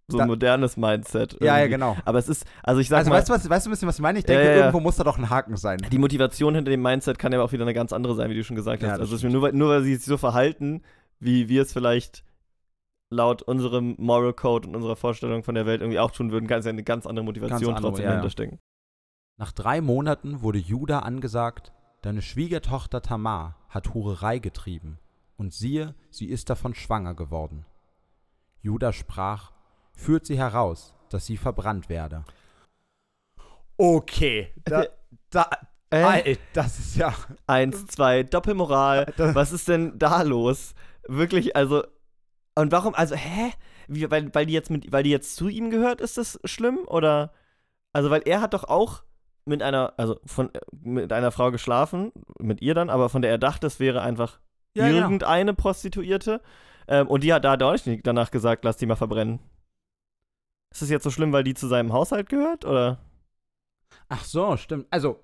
so ein modernes Mindset. Ja, ja, irgendwie. genau. Aber es ist, also ich sag Also mal, weißt du, was, weißt du ein bisschen, was ich meine? Ich Ja, denke, ja, ja. irgendwo muss da doch ein Haken sein. die Motivation hinter dem Mindset kann ja auch wieder eine ganz andere sein, wie du schon gesagt Ja, hast. Also es ist stimmt. nur, weil, nur weil sie sich so verhalten, wie wir es vielleicht laut unserem Moral Code und unserer Vorstellung von der Welt irgendwie auch tun würden, kann es ja eine ganz andere Motivation andere, trotzdem ja, ja. dahinter stecken. Nach drei Monaten wurde Judah angesagt, deine Schwiegertochter Tamar hat Hurerei getrieben. Und siehe, sie ist davon schwanger geworden. Judah sprach, führt sie heraus, dass sie verbrannt werde. Okay, da, da, Äh, Alter, das ist ja. eins, zwei, Doppelmoral. [laughs] Was ist denn da los? Wirklich, also. Und warum, also, hä? Wie, weil, weil die jetzt mit, weil die jetzt zu ihm gehört, ist das schlimm? Oder? Also, weil er hat doch auch mit einer, also von äh, mit einer Frau geschlafen, mit ihr dann, aber von der er dachte, es wäre einfach ja, irgendeine Prostituierte. Ähm, und die hat da auch nicht danach gesagt, lass die mal verbrennen. Ist das jetzt so schlimm, weil die zu seinem Haushalt gehört? Oder? Ach so, stimmt. Also,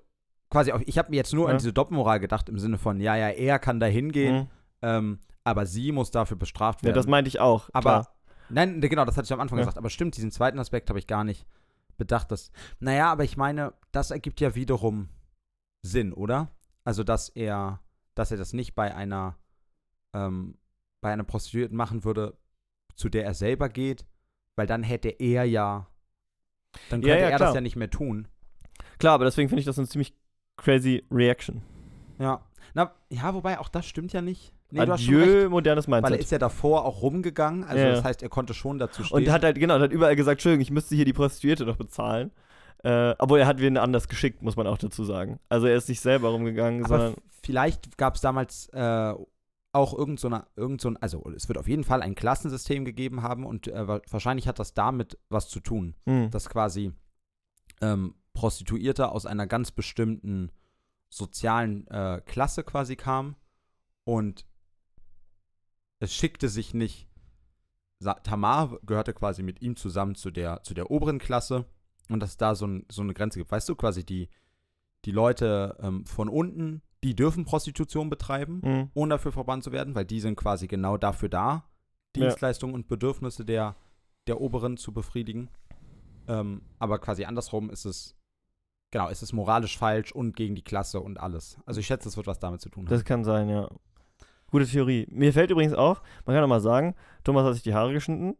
quasi, ich habe mir jetzt nur Ja. an diese Doppelmoral gedacht, im Sinne von, ja, ja, er kann da hingehen, Hm. ähm, aber sie muss dafür bestraft Ja, werden. das meinte ich auch. aber, klar. nein, ne, genau, das hatte ich am Anfang Ja. gesagt. Aber stimmt, diesen zweiten Aspekt habe ich gar nicht bedacht. Dass, naja, aber ich meine, das ergibt ja wiederum Sinn, oder? Also, dass er, dass er das nicht bei einer, ähm, bei einer Prostituierten machen würde, zu der er selber geht, weil dann hätte er ja, dann Ja, könnte ja, er klar. das ja nicht mehr tun. Klar, aber deswegen finde ich das eine ziemlich crazy Reaction. Ja. Na, ja, wobei auch das stimmt ja nicht. Nee, du hast schon recht. Adieu, modernes Weil er Mindset. ist ja davor auch rumgegangen, also Ja, ja. das heißt, er konnte schon dazu stehen. Und hat halt, genau, hat überall gesagt, Entschuldigung, ich müsste hier die Prostituierte noch bezahlen. Äh, obwohl er hat wen anders geschickt, muss man auch dazu sagen. Also er ist nicht selber rumgegangen, Aber sondern. vielleicht gab es damals äh, auch irgend so, eine, irgend so ein, also es wird auf jeden Fall ein Klassensystem gegeben haben und äh, wa- wahrscheinlich hat das damit was zu tun, Hm. dass quasi ähm, Prostituierte aus einer ganz bestimmten sozialen äh, Klasse quasi kamen und es schickte sich nicht. Tamar gehörte quasi mit ihm zusammen zu der, zu der oberen Klasse und dass da so, ein, so eine Grenze gibt. Weißt du, quasi die, die Leute ähm, von unten, die dürfen Prostitution betreiben, Hm. ohne dafür verbannt zu werden, weil die sind quasi genau dafür da, Ja. Dienstleistungen und Bedürfnisse der, der Oberen zu befriedigen. Ähm, aber quasi andersrum ist es, genau, ist es moralisch falsch und gegen die Klasse und alles. Also ich schätze, es wird was damit zu tun haben. Das kann sein, ja. Gute Theorie. Mir fällt übrigens auf, man kann auch mal sagen, Thomas hat sich die Haare geschnitten.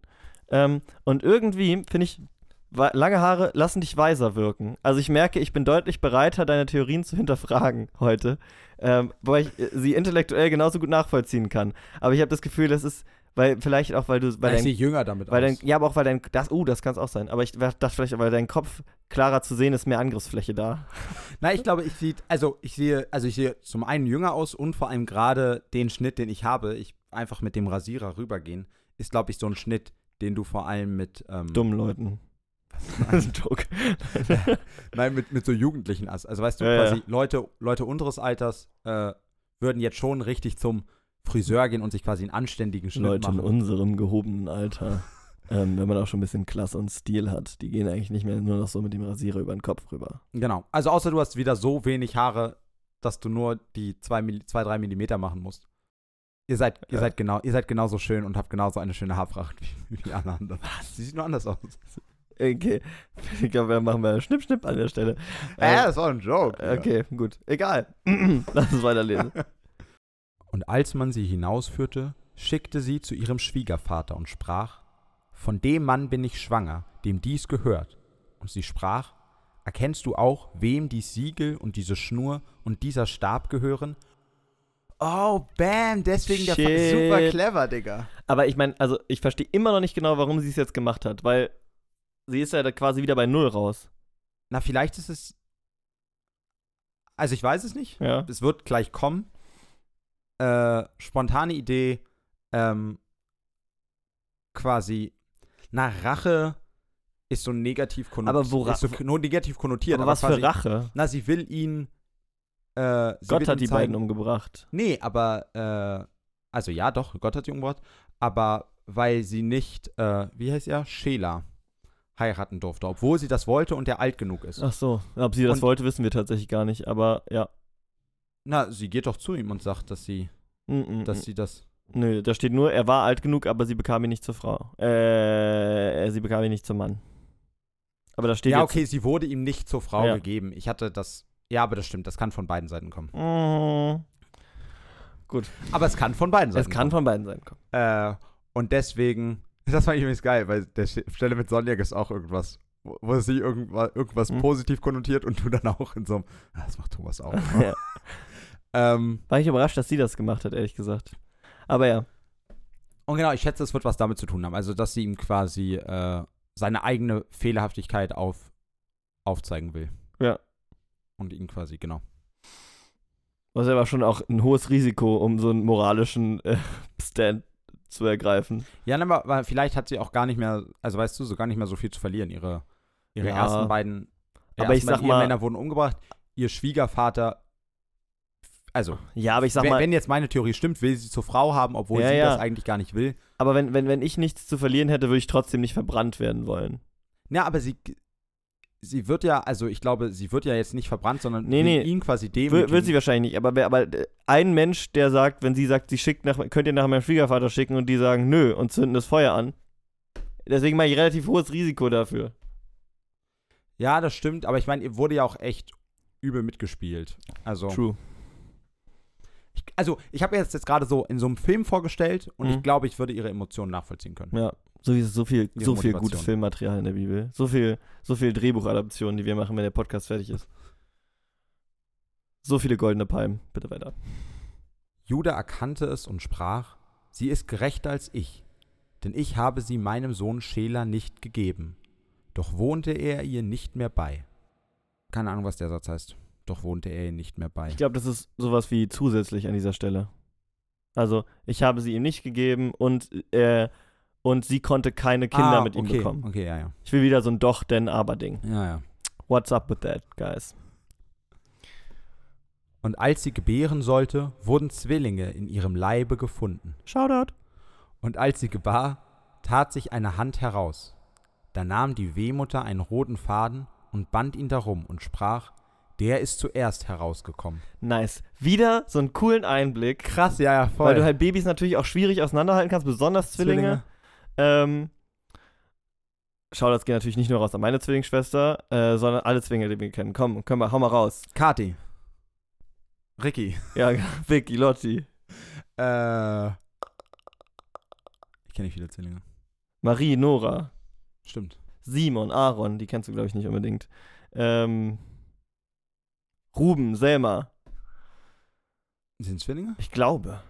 Ähm, und irgendwie finde ich, lange Haare lassen dich weiser wirken. Also ich merke, ich bin deutlich bereiter, deine Theorien zu hinterfragen [laughs] heute. Ähm, wobei ich äh, sie intellektuell genauso gut nachvollziehen kann. Aber ich habe das Gefühl, das ist, weil vielleicht auch, weil du, weil dein jünger damit Weil dein, aus. ja, aber auch weil dein, das, oh, das kann es auch sein. Aber ich dachte vielleicht, weil dein Kopf klarer zu sehen ist, mehr Angriffsfläche da. [laughs] Na, ich glaube, ich sehe, also ich sehe, also ich sehe zum einen jünger aus und vor allem gerade den Schnitt, den ich habe, ich einfach mit dem Rasierer rübergehen, ist, glaube ich, so ein Schnitt, den du vor allem mit ähm, Dummen Leuten. Das ist ein Joke. Nein, mit, mit so Jugendlichen. hast. Also weißt du, Ja, quasi ja. Leute, Leute unseres Alters äh, würden jetzt schon richtig zum Friseur gehen und sich quasi einen anständigen Schnitt Leute in machen. unserem gehobenen Alter. [laughs] Ähm, wenn man auch schon ein bisschen Klasse und Stil hat. Die gehen eigentlich nicht mehr nur noch so mit dem Rasierer über den Kopf rüber. Genau. Also außer du hast wieder so wenig Haare, dass du nur die 2, 3 Millimeter machen musst. Ihr seid, ihr Ja. seid genau, ihr seid genauso schön und habt genauso eine schöne Haarpracht [laughs] wie, wie alle anderen. Was? Sie sieht nur anders aus. [laughs] Okay. Ich glaube, wir machen mal Schnipp, Schnipp an der Stelle. Äh, das war ein Joke. Okay, gut. Egal. [clears throat] Lass uns weiterlesen. [laughs] Und als man sie hinausführte, schickte sie zu ihrem Schwiegervater und sprach, Von dem Mann bin ich schwanger, dem dies gehört. Und sie sprach, Erkennst du auch, wem dies Siegel und diese Schnur und dieser Stab gehören? Oh, bam, deswegen der Fa- der Shit. super clever, Digga. Aber ich meine, also ich verstehe immer noch nicht genau, warum sie es jetzt gemacht hat, weil sie ist ja da quasi wieder bei Null raus. Na, vielleicht ist es. Also, ich weiß es nicht. Ja. Es wird gleich kommen. Äh, spontane Idee, ähm, quasi, na, Rache ist so negativ konnotiert. Aber wo Ra- ist so nur negativ konnotiert. Aber was quasi, für Rache? Na, sie will ihn. Äh, sie Gott will hat die zeigen- beiden umgebracht. Nee, aber, äh, also ja, doch, Gott hat sie umgebracht. Aber weil sie nicht, äh, wie heißt er? Sheila heiraten durfte, obwohl sie das wollte und er alt genug ist. Ach so. Ob sie das Und- wollte, wissen wir tatsächlich gar nicht, aber ja. Na, sie geht doch zu ihm und sagt, dass sie, Mm, mm, dass mm. sie das. Nö, da steht nur, er war alt genug, aber sie bekam ihn nicht zur Frau. Äh, sie bekam ihn nicht zum Mann. Aber da steht Ja, okay, sie wurde ihm nicht zur Frau Ja. gegeben. Ich hatte das. Ja, aber das stimmt, das kann von beiden Seiten kommen. Mm, Aber es kann von beiden Seiten es kann von beiden. Komm. kommen. Äh, und deswegen, das fand ich übrigens geil, weil der Stelle mit Sonja ist auch irgendwas, wo, wo sie irgendwas, irgendwas Hm. positiv konnotiert und du dann auch in so einem, ah, das macht Thomas auch. [laughs] Ja. ähm, War ich überrascht, dass sie das gemacht hat, ehrlich gesagt. Aber ja. und genau, ich schätze, es wird was damit zu tun haben. Also, dass sie ihm quasi äh, seine eigene Fehlerhaftigkeit auf, aufzeigen will. Ja. Und ihn quasi, genau. Was aber schon auch ein hohes Risiko, um so einen moralischen äh, Stand zu ergreifen. Ja, ne, aber aber vielleicht hat sie auch gar nicht mehr, also weißt du, so gar nicht mehr so viel zu verlieren. Ihre, ihre Ja. ersten beiden, Aber ich ersten beiden sag mal- Ehemänner wurden umgebracht. Ihr Schwiegervater, also, Ja, aber ich sag wenn, mal, wenn jetzt meine Theorie stimmt, will sie zur Frau haben, obwohl Ja, sie ja. das eigentlich gar nicht will. aber wenn, wenn, wenn ich nichts zu verlieren hätte, würde ich trotzdem nicht verbrannt werden wollen. Ja, aber sie, sie wird ja, also ich glaube, sie wird ja jetzt nicht verbrannt, sondern Nee, nee. ihn quasi demütigen. will sie wahrscheinlich nicht, aber, wer, aber äh, ein Mensch, der sagt, wenn sie sagt, sie schickt nach, könnt ihr nach meinem Schwiegervater schicken und die sagen nö und zünden das Feuer an. Deswegen mache ich relativ hohes Risiko dafür. ja, das stimmt, aber ich meine, ihr wurde ja auch echt übel mitgespielt. Also, True. ich, also ich habe jetzt, jetzt gerade so in so einem Film vorgestellt und Mhm. ich glaube, ich würde ihre Emotionen nachvollziehen können. Ja, so, so viel, so viel gutes. Filmmaterial in der Bibel. So viel, so viel Drehbuchadaptionen, die wir machen, wenn der Podcast fertig ist. So viele goldene Palmen. Bitte weiter. Judah erkannte es und sprach, sie ist gerechter als ich, denn ich habe sie meinem Sohn Schela nicht gegeben. Doch wohnte er ihr nicht mehr bei. Keine Ahnung, was der Satz heißt. Doch wohnte er ihr nicht mehr bei. Ich glaube, das ist sowas wie zusätzlich an dieser Stelle. Also, ich habe sie ihm nicht gegeben und, äh, und sie konnte keine Kinder Ah, mit ihm okay, bekommen. Okay, ja, ja. Ich will wieder so ein Doch, denn, aber Ding. Ja, ja. What's up with that, guys? Und als sie gebären sollte, wurden Zwillinge in ihrem Leibe gefunden. Shoutout. Und als sie gebar, tat sich eine Hand heraus. Da nahm die Wehmutter einen roten Faden und band ihn darum und sprach, der ist zuerst herausgekommen. Nice. Wieder so einen coolen Einblick. Krass, ja, ja, voll. Weil du halt Babys natürlich auch schwierig auseinanderhalten kannst, besonders Zwillinge. Ähm, Shoutouts gehen natürlich nicht nur raus an meine Zwillingsschwester, äh, sondern alle Zwillinge, die wir kennen. Komm, komm mal, hau mal raus. Kati. Ricky. Ja, [laughs] Vicky, Lotti, Äh. Ich kenne nicht viele Zwillinge. Marie, Nora, Stimmt. Simon, Aaron, die kennst du, glaube ich, nicht unbedingt. Ähm, Ruben, Selma, Sind Zwillinge? ich glaube.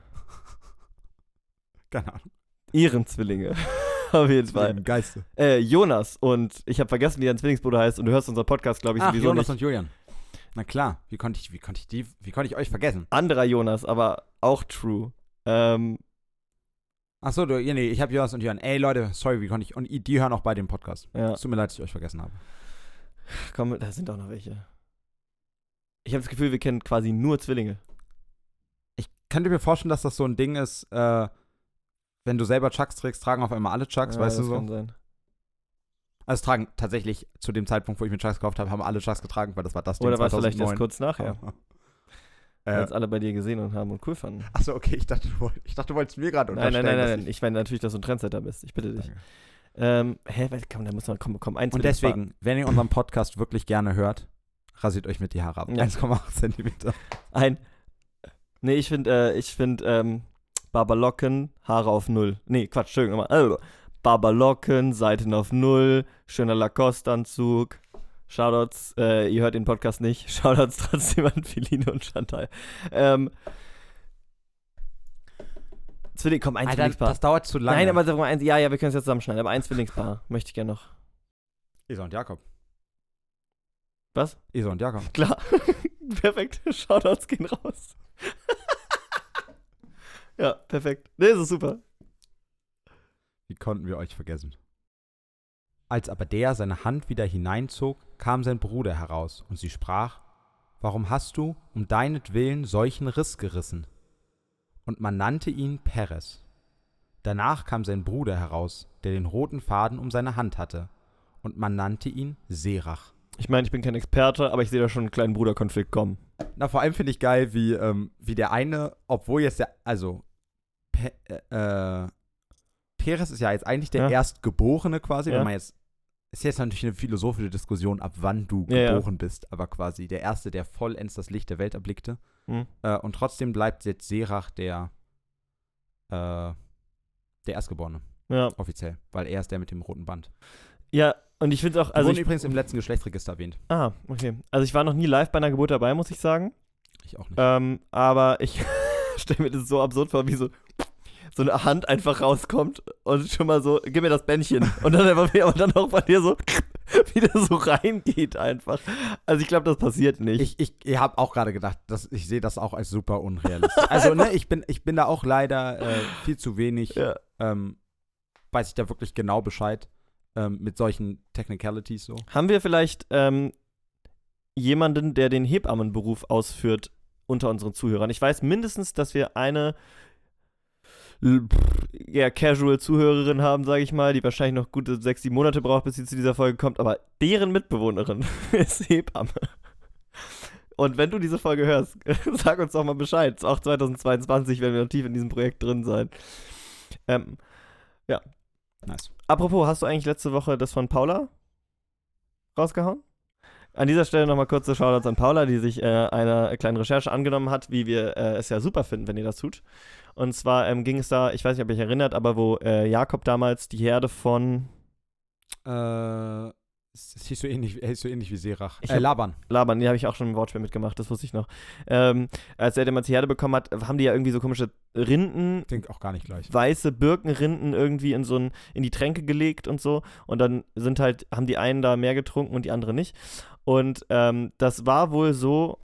[laughs] Keine Ahnung. Ihren Zwillinge. [laughs] [laughs] Auf jeden Fall. Geiste. Äh, Jonas und ich habe vergessen, wie dein Zwillingsbruder heißt und du hörst unseren Podcast, glaube ich, Ach, sowieso Jonas nicht. und Julian. Na klar, wie konnte ich, wie konnte ich die, wie konnte ich euch vergessen? Anderer Jonas, aber auch true. Ähm, Ach so, du, nee, ich habe Jonas und Julian. Ey Leute, sorry, wie konnte ich, und die hören auch bei dem Podcast. ja. Es tut mir leid, dass ich euch vergessen habe. Komm, da sind auch noch welche. Ich habe das Gefühl, wir kennen quasi nur Zwillinge. Ich könnte mir vorstellen, dass das so ein Ding ist, äh, wenn du selber Chucks trägst, tragen auf einmal alle Chucks, Ja, weißt du das so? kann sein. Also es tragen tatsächlich zu dem Zeitpunkt, wo ich mir Chucks gekauft habe, haben alle Chucks getragen, weil das war das Ding Oder war es vielleicht erst 2009. kurz nachher, [laughs] Äh, als alle bei dir gesehen und haben und cool fanden. Achso, okay, ich dachte, du ich dachte, du wolltest mir gerade Nein, nein, unterstellen. nein, nein, dass nein. Ich meine natürlich, dass du ein Trendsetter bist. Ich bitte dich. Danke. Ähm, hä, komm, da muss man, komm, komm, eins Und ich deswegen, wenn ihr unseren Podcast wirklich gerne hört, rasiert euch mit die Haare ab. Ja. [laughs] 1,8 Zentimeter. Ein. Nee, ich finde, äh, ich finde, ähm, Barbalocken, Haare auf Null. Nee, Quatsch, Entschuldigung. Also, Barbalocken, Seiten auf Null, schöner Lacoste-Anzug. Shoutouts, äh, ihr hört den Podcast nicht. [laughs] Shoutouts trotzdem an Feline und Chantal. Ähm, Zwilling, komm, ein Alter, Zwillingspaar. das dauert zu lange. Nein, aber sag mal ja, ja, wir können es jetzt zusammenschneiden, aber ein Zwillingspaar [laughs] möchte ich gerne noch. Isa und Jakob. Was? Isa und Jakob. Klar. [laughs] perfekt. Shoutouts gehen raus. Ja, perfekt. Nee, das ist super. Wie konnten wir euch vergessen? Als aber der seine Hand wieder hineinzog, kam sein Bruder heraus, und sie sprach, Warum hast du um deinetwillen solchen Riss gerissen? Und man nannte ihn Peres. Danach kam sein Bruder heraus, der den roten Faden um seine Hand hatte, und man nannte ihn Serach. Ich meine, ich bin kein Experte, aber ich sehe da schon einen kleinen Bruderkonflikt kommen. Na, vor allem finde ich geil, wie, ähm, wie der eine, obwohl jetzt der, also, Pe äh, Peres ist ja jetzt eigentlich der Ja. Erstgeborene quasi, Ja. wenn man jetzt, ist jetzt natürlich eine philosophische Diskussion, ab wann du Ja, geboren bist, aber quasi der Erste, der vollends das Licht der Welt erblickte. Hm. Äh, und trotzdem bleibt jetzt Serach der, äh, der Erstgeborene, Ja. offiziell, weil er ist der mit dem roten Band. Ja, und ich finde es auch, Also ich, übrigens im letzten Geschlechtsregister erwähnt. Ah, okay. Also ich war noch nie live bei einer Geburt dabei, muss ich sagen. Ich auch nicht. Ähm, aber ich [laughs] stelle mir das so absurd vor, wie so, so eine Hand einfach rauskommt und schon mal so, gib mir das Bändchen. Und dann einfach, aber dann auch bei dir so [laughs] wieder so reingeht einfach. Also ich glaube, das passiert nicht. Ich, ich, ich habe auch gerade gedacht, dass ich sehe das auch als super unrealistisch. [laughs] Also, ne, ich bin, ich bin da auch leider äh, viel zu wenig, ja. ähm, weiß ich da wirklich genau Bescheid ähm, mit solchen Technicalities so. Haben wir vielleicht ähm, jemanden, der den Hebammenberuf ausführt unter unseren Zuhörern? Ich weiß mindestens, dass wir eine l- pff, eher casual Zuhörerin haben, sage ich mal, die wahrscheinlich noch gute sechs, sieben Monate braucht, bis sie zu dieser Folge kommt, aber deren Mitbewohnerin [laughs] ist Hebamme. Und wenn du diese Folge hörst, [laughs] sag uns doch mal Bescheid. Auch 2022 werden wir noch tief in diesem Projekt drin sein. Ähm, Nice. Apropos, hast du eigentlich letzte Woche das von Paula rausgehauen? An dieser Stelle nochmal kurze Shoutouts an Paula, die sich äh, einer kleinen Recherche angenommen hat, wie wir äh, es ja super finden, wenn ihr das tut. Und zwar ähm, ging es da, ich weiß nicht, ob ihr euch erinnert, aber wo äh, Jakob damals die Herde von Äh, es hieß so ähnlich, hieß so ähnlich wie Serach. Ich äh, Laban. Laban, die habe ich auch schon im Wortspiel mitgemacht, das wusste ich noch. Ähm, als er damals die Herde bekommen hat, haben die ja irgendwie so komische Rinden, Klingt auch gar nicht gleich. weiße Birkenrinden irgendwie in so ein, in die Tränke gelegt und so. Und dann sind halt, haben die einen da mehr getrunken und die anderen nicht. Und ähm, das war wohl so,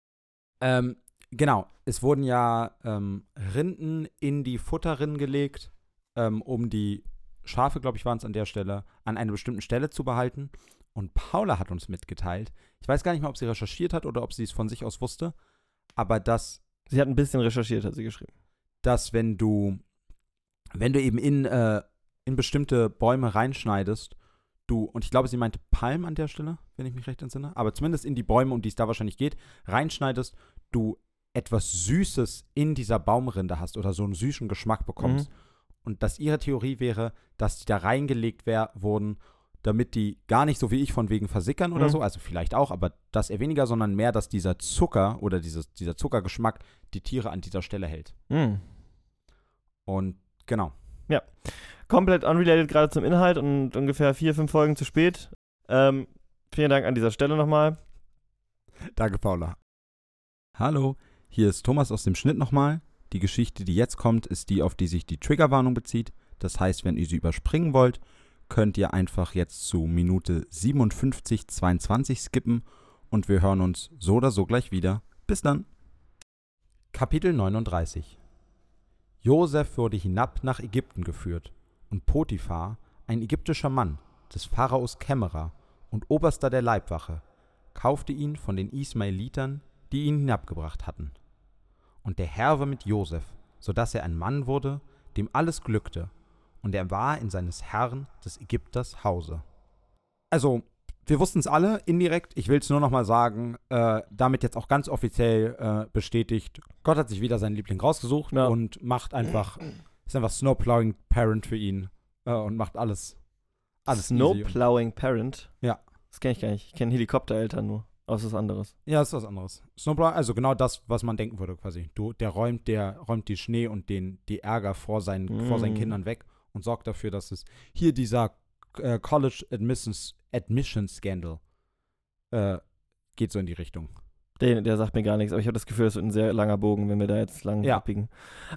Ähm, genau, es wurden ja ähm, Rinden in die Futterrinnen gelegt, ähm, um die Schafe, glaube ich, waren es an der Stelle, an einer bestimmten Stelle zu behalten. Und Paula hat uns mitgeteilt, ich weiß gar nicht mal, ob sie recherchiert hat oder ob sie es von sich aus wusste, aber dass, sie hat ein bisschen recherchiert, hat sie geschrieben. dass wenn du, wenn du eben in, äh, in bestimmte Bäume reinschneidest, du, und ich glaube, sie meinte Palm an der Stelle, wenn ich mich recht entsinne, aber zumindest in die Bäume, um die es da wahrscheinlich geht, reinschneidest, du etwas Süßes in dieser Baumrinde hast oder so einen süßen Geschmack bekommst. Und dass ihre Theorie wäre, dass die da reingelegt wär, wurden, damit die gar nicht so wie ich von wegen versickern oder Mhm. so, also vielleicht auch, aber das eher weniger, sondern mehr, dass dieser Zucker oder dieses, dieser Zuckergeschmack die Tiere an dieser Stelle hält. Mhm. Und genau. Komplett unrelated gerade zum Inhalt und ungefähr vier, fünf Folgen zu spät. Ähm, vielen Dank an dieser Stelle nochmal. Danke, Paula. Hallo, hier ist Thomas aus dem Schnitt nochmal. Die Geschichte, die jetzt kommt, ist die, auf die sich die Triggerwarnung bezieht. Das heißt, wenn ihr sie überspringen wollt, könnt ihr einfach jetzt zu Minute 57,22 skippen und wir hören uns so oder so gleich wieder. Bis dann. Kapitel 39 Josef wurde hinab nach Ägypten geführt und Potiphar, ein ägyptischer Mann, des Pharaos Kämmerer und Oberster der Leibwache, kaufte ihn von den Ismaelitern, die ihn hinabgebracht hatten. Und der Herr war mit Josef, so dass er ein Mann wurde, dem alles glückte, und er war in seines Herrn des Ägypters Hause. Also, wir wussten es alle indirekt. Ich will es nur noch mal sagen, äh, damit jetzt auch ganz offiziell äh, bestätigt. Gott hat sich wieder seinen Liebling rausgesucht Ja. und macht einfach, ist einfach Snowplowing Parent für ihn äh, und macht alles. Alles. Snowplowing Parent? Ja. Das kenne ich gar nicht. Ich kenne Helikoptereltern nur. Aber es ist was anderes. Ja, ist was anderes. Snowplow, also genau das, was man denken würde quasi. Du, der räumt, der räumt die Schnee und den, die Ärger vor seinen, vor seinen Mm. Kindern weg und sorgt dafür, dass es hier dieser äh, College Admissions, Admission Scandal äh, geht so in die Richtung. Der, der sagt mir gar nichts, aber ich habe das Gefühl, das wird ein sehr langer Bogen, wenn wir da jetzt lang Ja. abbiegen.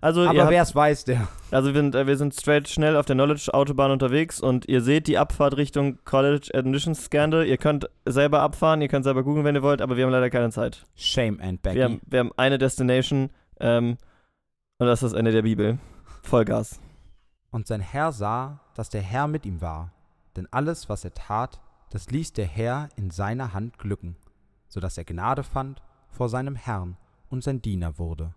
Also, Aber wer es weiß, der. [laughs] also wir, sind, äh, wir sind straight schnell auf der Knowledge-Autobahn unterwegs und ihr seht die Abfahrt Richtung College Admissions Scandal. Ihr könnt selber abfahren, ihr könnt selber googeln, wenn ihr wollt, aber wir haben leider keine Zeit. Shame and Becky. Wir haben, wir haben eine Destination ähm, und das ist das Ende der Bibel. Vollgas. Und sein Herr sah, dass der Herr mit ihm war. Denn alles, was er tat, das ließ der Herr in seiner Hand glücken, so dass er Gnade fand vor seinem Herrn und sein Diener wurde.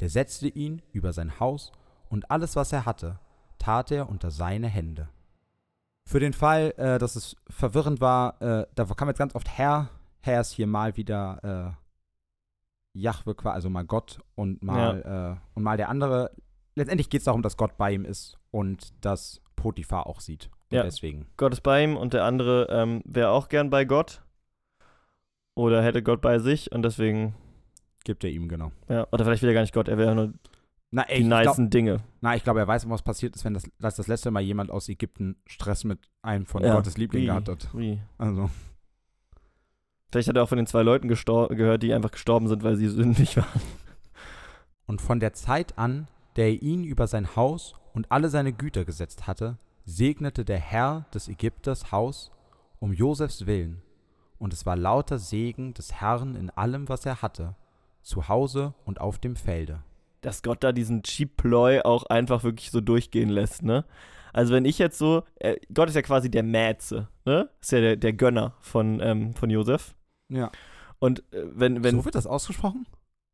Der setzte ihn über sein Haus und alles, was er hatte, tat er unter seine Hände. Für den Fall, äh, dass es verwirrend war, äh, da kam jetzt ganz oft Herr. Herr ist hier mal wieder äh, Jahwe, also mal Gott und mal, äh, und mal der andere. Letztendlich geht es darum, dass Gott bei ihm ist und dass Potiphar auch sieht. Und Ja. deswegen. Gott ist bei ihm und der andere ähm, wäre auch gern bei Gott. Oder hätte Gott bei sich und deswegen, Gibt er ihm, genau. ja, oder vielleicht will er gar nicht Gott, er wäre nur Na, ey, die glaub, nicen Dinge. na, ich glaube, er weiß, was passiert ist, wenn das, dass das letzte Mal jemand aus Ägypten Stress mit einem von Ja. Gottes Lieblingen gehabt hat. Wie? Also, Vielleicht hat er auch von den zwei Leuten gehört, die einfach gestorben sind, weil sie [laughs] sündig waren. und von der Zeit an, der er ihn über sein Haus und alle seine Güter gesetzt hatte, segnete der Herr des Ägypters Haus um Josefs willen. Und es war lauter Segen des Herrn in allem, was er hatte, zu Hause und auf dem Felde. Dass Gott da diesen Cheap Ploy auch einfach wirklich so durchgehen lässt, ne? Also wenn ich jetzt so, äh, Gott ist ja quasi der Mäze, ne? Ist ja der, der Gönner von, ähm, von Josef. Ja. Und äh, wenn, wenn, so wird das ausgesprochen?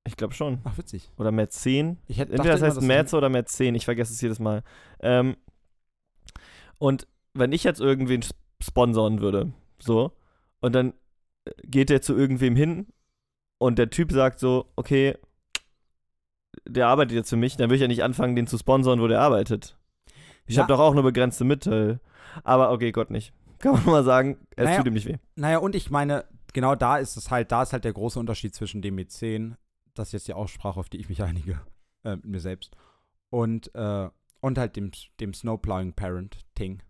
Ich glaube schon. Ach, witzig. Oder Mäzen. Ich hätte Entweder das heißt Mäze oder Mäzen, ich vergesse es jedes Mal. Ähm, und wenn ich jetzt irgendwen sp- sponsoren würde, so, und dann äh, geht der zu irgendwem hin und der Typ sagt so, okay, der arbeitet jetzt für mich, dann würde ich ja nicht anfangen, den zu sponsoren, wo der arbeitet. Ich Ja. habe doch auch nur begrenzte Mittel. Aber okay, Gott nicht. [laughs] Kann man mal sagen, es Naja. tut ihm nicht weh. Naja, und ich meine, genau da ist es halt, da ist halt der große Unterschied zwischen dem Mäzen, das ist jetzt die Aussprache, auf die ich mich [laughs] einige, äh, mit mir selbst, und, äh, und halt dem, dem Snowplowing Parent Ting.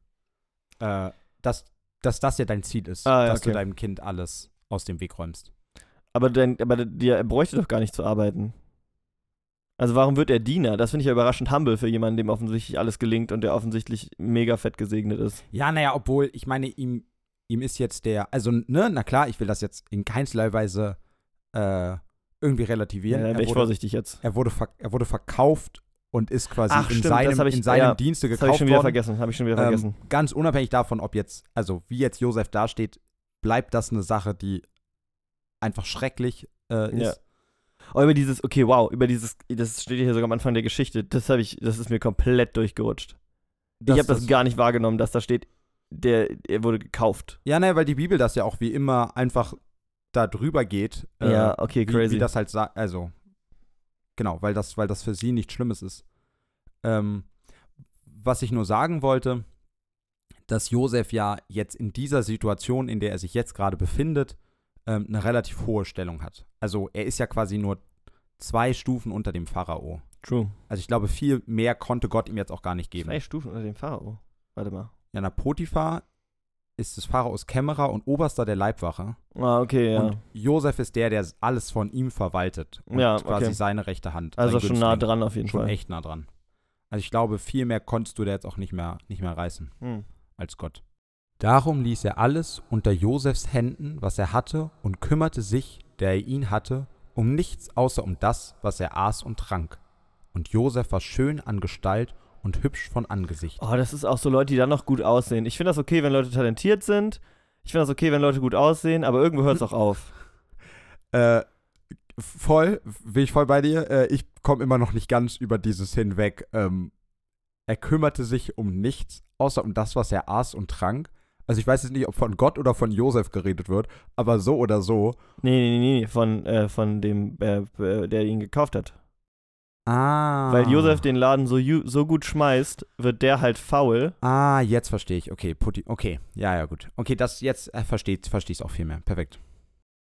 Äh, dass, dass das ja dein Ziel ist, Ah, ja, dass du okay. deinem Kind alles aus dem Weg räumst. Aber, dein, aber der, er bräuchte doch gar nicht zu arbeiten. Also warum wird er Diener? Das finde ich ja überraschend humble für jemanden, dem offensichtlich alles gelingt und der offensichtlich mega fett gesegnet ist. Ja, naja, obwohl, ich meine, ihm, ihm ist jetzt der, also, ne, na klar, ich will das jetzt in keinster Weise äh, irgendwie relativieren. Ja, Er ich wurde- vorsichtig jetzt. er wurde, er wurde verkauft und ist quasi Ach, in stimmt, seinem, das hab ich- in seinem ja, Dienste Das gekauft habe ich schon wieder worden. vergessen. Habe ich schon wieder Ähm, vergessen. ganz unabhängig davon, ob jetzt, also wie jetzt Josef dasteht, bleibt das eine Sache, die einfach schrecklich äh, ist. Ja. Oh, über dieses, okay, wow, über dieses, das steht hier sogar am Anfang der Geschichte. Das habe ich, das ist mir komplett durchgerutscht. ich habe das, gar nicht wahrgenommen, dass da steht, der, er wurde gekauft. Ja, naja, weil die Bibel das ja auch wie immer einfach da drüber geht. äh, ja, okay, wie, crazy. wie das halt sagt, also genau, weil das, weil das für sie nichts Schlimmes ist. Ähm, was ich nur sagen wollte, dass Josef ja jetzt in dieser Situation, in der er sich jetzt gerade befindet, ähm, eine relativ hohe Stellung hat. Also er ist ja quasi nur zwei Stufen unter dem Pharao. True. Also ich glaube, viel mehr konnte Gott ihm jetzt auch gar nicht geben. Zwei Stufen unter dem Pharao. Warte mal. Ja, na, Potiphar ist des Pharaos Kämmerer und Oberster der Leibwache. Ah, okay, ja. Und Josef ist der, der alles von ihm verwaltet. Und Ja, quasi okay. seine rechte Hand. also schon nah dran auf jeden Schon Fall. echt nah dran. Also ich glaube, viel mehr konntest du da jetzt auch nicht mehr, nicht mehr reißen Hm. als Gott. Darum ließ er alles unter Josefs Händen, was er hatte, und kümmerte sich, der er ihn hatte, um nichts außer um das, was er aß und trank. Und Josef war schön an Gestalt und hübsch von Angesicht. Oh, das ist auch so Leute, die dann noch gut aussehen. Ich finde das okay, wenn Leute talentiert sind. Ich finde das okay, wenn Leute gut aussehen, aber irgendwo hört es auch auf. [laughs] Äh, voll, bin ich voll bei dir. Äh, ich komme immer noch nicht ganz über dieses hinweg. Ähm, er kümmerte sich um nichts, außer um das, was er aß und trank. Also ich weiß jetzt nicht, ob von Gott oder von Josef geredet wird, aber so oder so. Nee, nee, nee, nee, von, äh, von dem, äh, äh, der ihn gekauft hat. Ah. Weil Josef den Laden so, so gut schmeißt, wird der halt faul. Ah, jetzt verstehe ich. Okay, Putti, okay. Ja, ja, gut. Okay, das jetzt äh, versteht verstehe ich es auch viel mehr. Perfekt.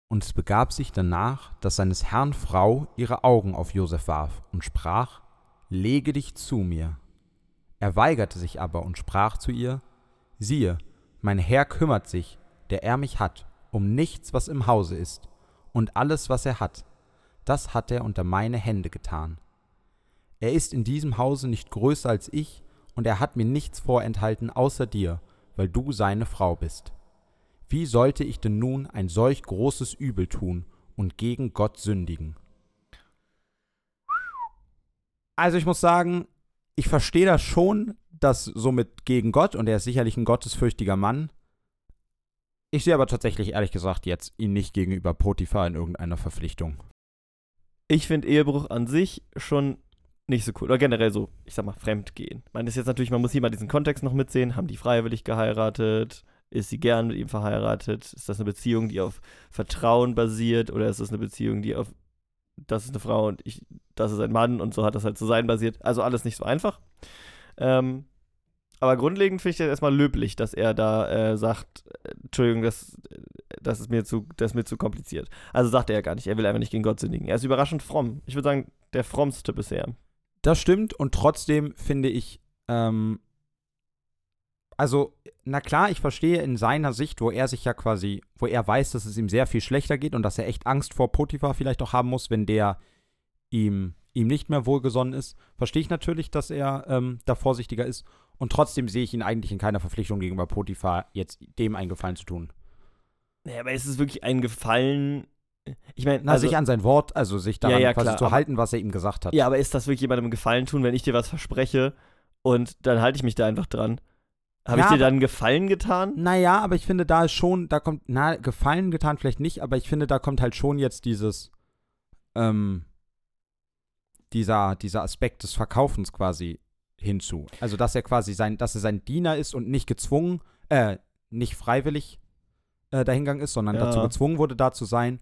Und es begab sich danach, dass seines Herrn Frau ihre Augen auf Josef warf und sprach: Lege dich zu mir. Er weigerte sich aber und sprach zu ihr: Siehe, mein Herr kümmert sich, der er mich hat, um nichts, was im Hause ist, und alles, was er hat, das hat er unter meine Hände getan. Er ist in diesem Hause nicht größer als ich, und er hat mir nichts vorenthalten außer dir, weil du seine Frau bist. Wie sollte ich denn nun ein solch großes Übel tun und gegen Gott sündigen? Also ich muss sagen, ich verstehe das schon, dass somit gegen Gott, und er ist sicherlich ein gottesfürchtiger Mann. Ich sehe aber tatsächlich, ehrlich gesagt, jetzt ihn nicht gegenüber Potiphar in irgendeiner Verpflichtung. Ich finde Ehebruch an sich schon nicht so cool. Oder generell so, ich sag mal, Fremdgehen. Das ist jetzt natürlich, man muss hier mal diesen Kontext noch mitsehen. Haben die freiwillig geheiratet? Ist sie gern mit ihm verheiratet? Ist das eine Beziehung, die auf Vertrauen basiert? Oder ist das eine Beziehung, die auf, das ist eine Frau und ich, das ist ein Mann und so hat das halt zu sein basiert? Also alles nicht so einfach. Ähm, aber grundlegend finde ich das erstmal löblich, dass er da äh, sagt, Entschuldigung, das, das, ist mir zu, das ist mir zu kompliziert. Also sagt er ja gar nicht, er will einfach nicht gegen Gott sündigen. Er ist überraschend fromm. Ich würde sagen, der frommste bisher. Das stimmt und trotzdem finde ich, ähm, also, na klar, ich verstehe in seiner Sicht, wo er sich ja quasi, wo er weiß, dass es ihm sehr viel schlechter geht und dass er echt Angst vor Potiphar vielleicht auch haben muss, wenn der ihm, ihm nicht mehr wohlgesonnen ist, verstehe ich natürlich, dass er ähm, da vorsichtiger ist. Und trotzdem sehe ich ihn eigentlich in keiner Verpflichtung gegenüber Potiphar, jetzt dem einen Gefallen zu tun. Naja, aber ist es wirklich ein Gefallen? Ich meine, also, sich an sein Wort, also sich daran Ja, ja, quasi klar, zu aber- halten, was er ihm gesagt hat. ja, aber ist das wirklich jemandem Gefallen tun, wenn ich dir was verspreche und dann halte ich mich da einfach dran? Habe Ja, ich dir dann Gefallen getan? Naja, aber ich finde, da ist schon, da kommt, na, Gefallen getan vielleicht nicht, aber ich finde, da kommt halt schon jetzt dieses, ähm, dieser, dieser Aspekt des Verkaufens quasi hinzu. Also, dass er quasi sein, dass er sein Diener ist und nicht gezwungen, äh, nicht freiwillig äh, dahingegangen ist, sondern Ja. dazu gezwungen wurde, da zu sein.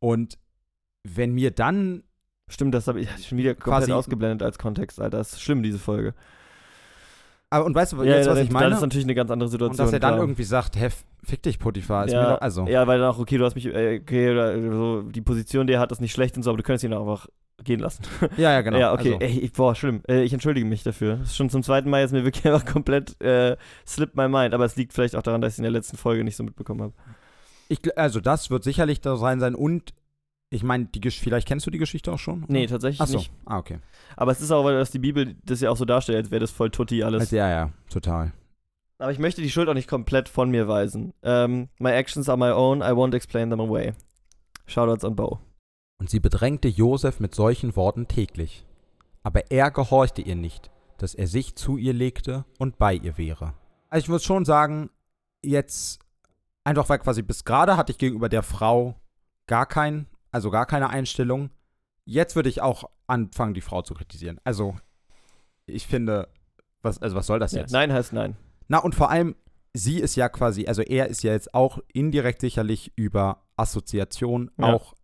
Und wenn mir dann, Stimmt, das habe ich schon wieder komplett Quasi- ausgeblendet als Kontext, Alter. Das ist schlimm, diese Folge. aber, und weißt du ja, jetzt, was das, ich meine? Das ist natürlich eine ganz andere Und Situation. dass er dann klar. irgendwie sagt, hä, fick dich, Potiphar, ja, mir doch, also. ja, weil dann auch, okay, du hast mich, äh, okay, oder so, die Position, die er hat, ist nicht schlecht und so, aber du könntest ihn auch einfach gehen lassen. Ja, ja, genau. [laughs] Ja, okay. Also, Ey, ich, boah, schlimm. Äh, ich entschuldige mich dafür. Das ist schon zum zweiten Mal jetzt mir wirklich [laughs] einfach komplett äh, slipped my mind. Aber es liegt vielleicht auch daran, dass ich es in der letzten Folge nicht so mitbekommen habe. Ich, also das wird sicherlich da sein sein und ich meine, vielleicht kennst du die Geschichte auch schon? Nee, tatsächlich Achso, nicht. ah, okay. Aber es ist auch, weil das die Bibel das ja auch so darstellt, als wäre das voll tutti alles. Also, ja, ja, total. Aber ich möchte die Schuld auch nicht komplett von mir weisen. Ähm, my actions are my own, I won't explain them away. Shoutouts an Bo. Und sie bedrängte Josef mit solchen Worten täglich. Aber er gehorchte ihr nicht, dass er sich zu ihr legte und bei ihr wäre. Also ich muss schon sagen, jetzt einfach weil quasi bis gerade hatte ich gegenüber der Frau gar kein, also gar keine Einstellung. Jetzt würde ich auch anfangen, die Frau zu kritisieren. Also ich finde, was, also was soll das Ja, jetzt? nein heißt nein. Na, und vor allem, sie ist ja quasi, also er ist ja jetzt auch indirekt sicherlich über Assoziation Ja. auch,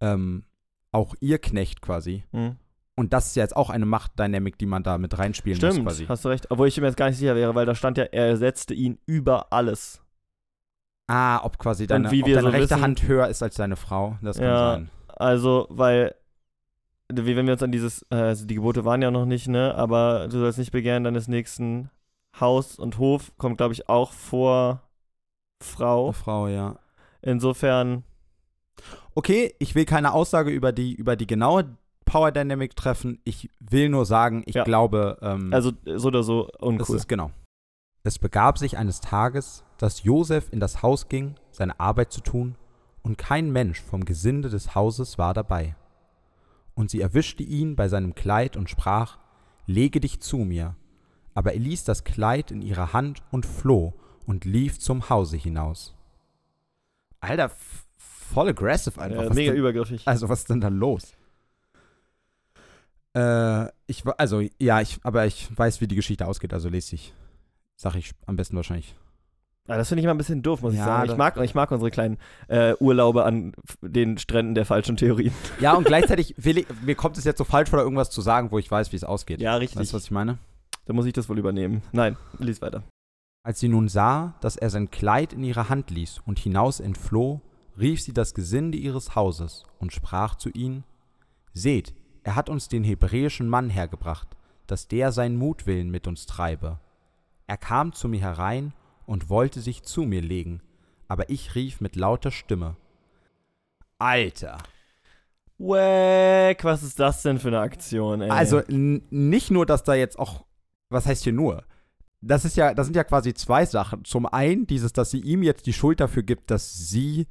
ähm, auch ihr Knecht quasi. Hm. Und das ist ja jetzt auch eine Machtdynamik, die man da mit reinspielen muss Stimmt, quasi. hast du recht. Obwohl ich mir jetzt gar nicht sicher wäre, weil da stand ja, er setzte ihn über alles. Ah, ob quasi deine, wie ob deine so rechte wissen- Hand höher ist als deine Frau. Das kann Ja. sein. Also, weil, wie wenn wir uns an dieses, äh, also die Gebote waren ja noch nicht, ne, aber du sollst nicht begehren deines nächsten Haus und Hof, kommt, glaube ich, auch vor Frau. Eine Frau, ja. Insofern, Okay, ich will keine Aussage über die, über die genaue Power Dynamic treffen. Ich will nur sagen, ich Ja. glaube, ähm, also so oder so uncool. ist genau. Es begab sich eines Tages, dass Josef in das Haus ging, seine Arbeit zu tun, und kein Mensch vom Gesinde des Hauses war dabei. Und sie erwischte ihn bei seinem Kleid und sprach, Lege dich zu mir. Aber er ließ das Kleid in ihrer Hand und floh und lief zum Hause hinaus. Alter, voll aggressive einfach. Ja, mega denn, übergriffig. also was ist denn da los? Äh, Ich, also, ja, ich, aber ich weiß, wie die Geschichte ausgeht, also lese ich. Sag ich am besten wahrscheinlich. Ja, das finde ich immer ein bisschen doof, muss ich Ja, sagen. Ich mag, ich mag unsere kleinen äh, Urlaube an den Stränden der falschen Theorien. [laughs] Ja, und gleichzeitig will ich, mir kommt es jetzt so falsch vor, irgendwas zu sagen, wo ich weiß, wie es ausgeht. Ja, richtig. Weißt du, was ich meine? Dann muss ich das wohl übernehmen. Nein, lies weiter. Als sie nun sah, dass er sein Kleid in ihre Hand ließ und hinaus entfloh, rief sie das Gesinde ihres Hauses und sprach zu ihnen: Seht, er hat uns den hebräischen Mann hergebracht, dass der seinen Mutwillen mit uns treibe. Er kam zu mir herein und wollte sich zu mir legen, aber ich rief mit lauter Stimme: Alter! Wack, was ist das denn für eine Aktion, ey? Also nicht nur, dass da jetzt auch, was heißt hier nur? Das ist ja, das sind ja quasi zwei Sachen. Zum einen dieses, dass sie ihm jetzt die Schuld dafür gibt, dass sie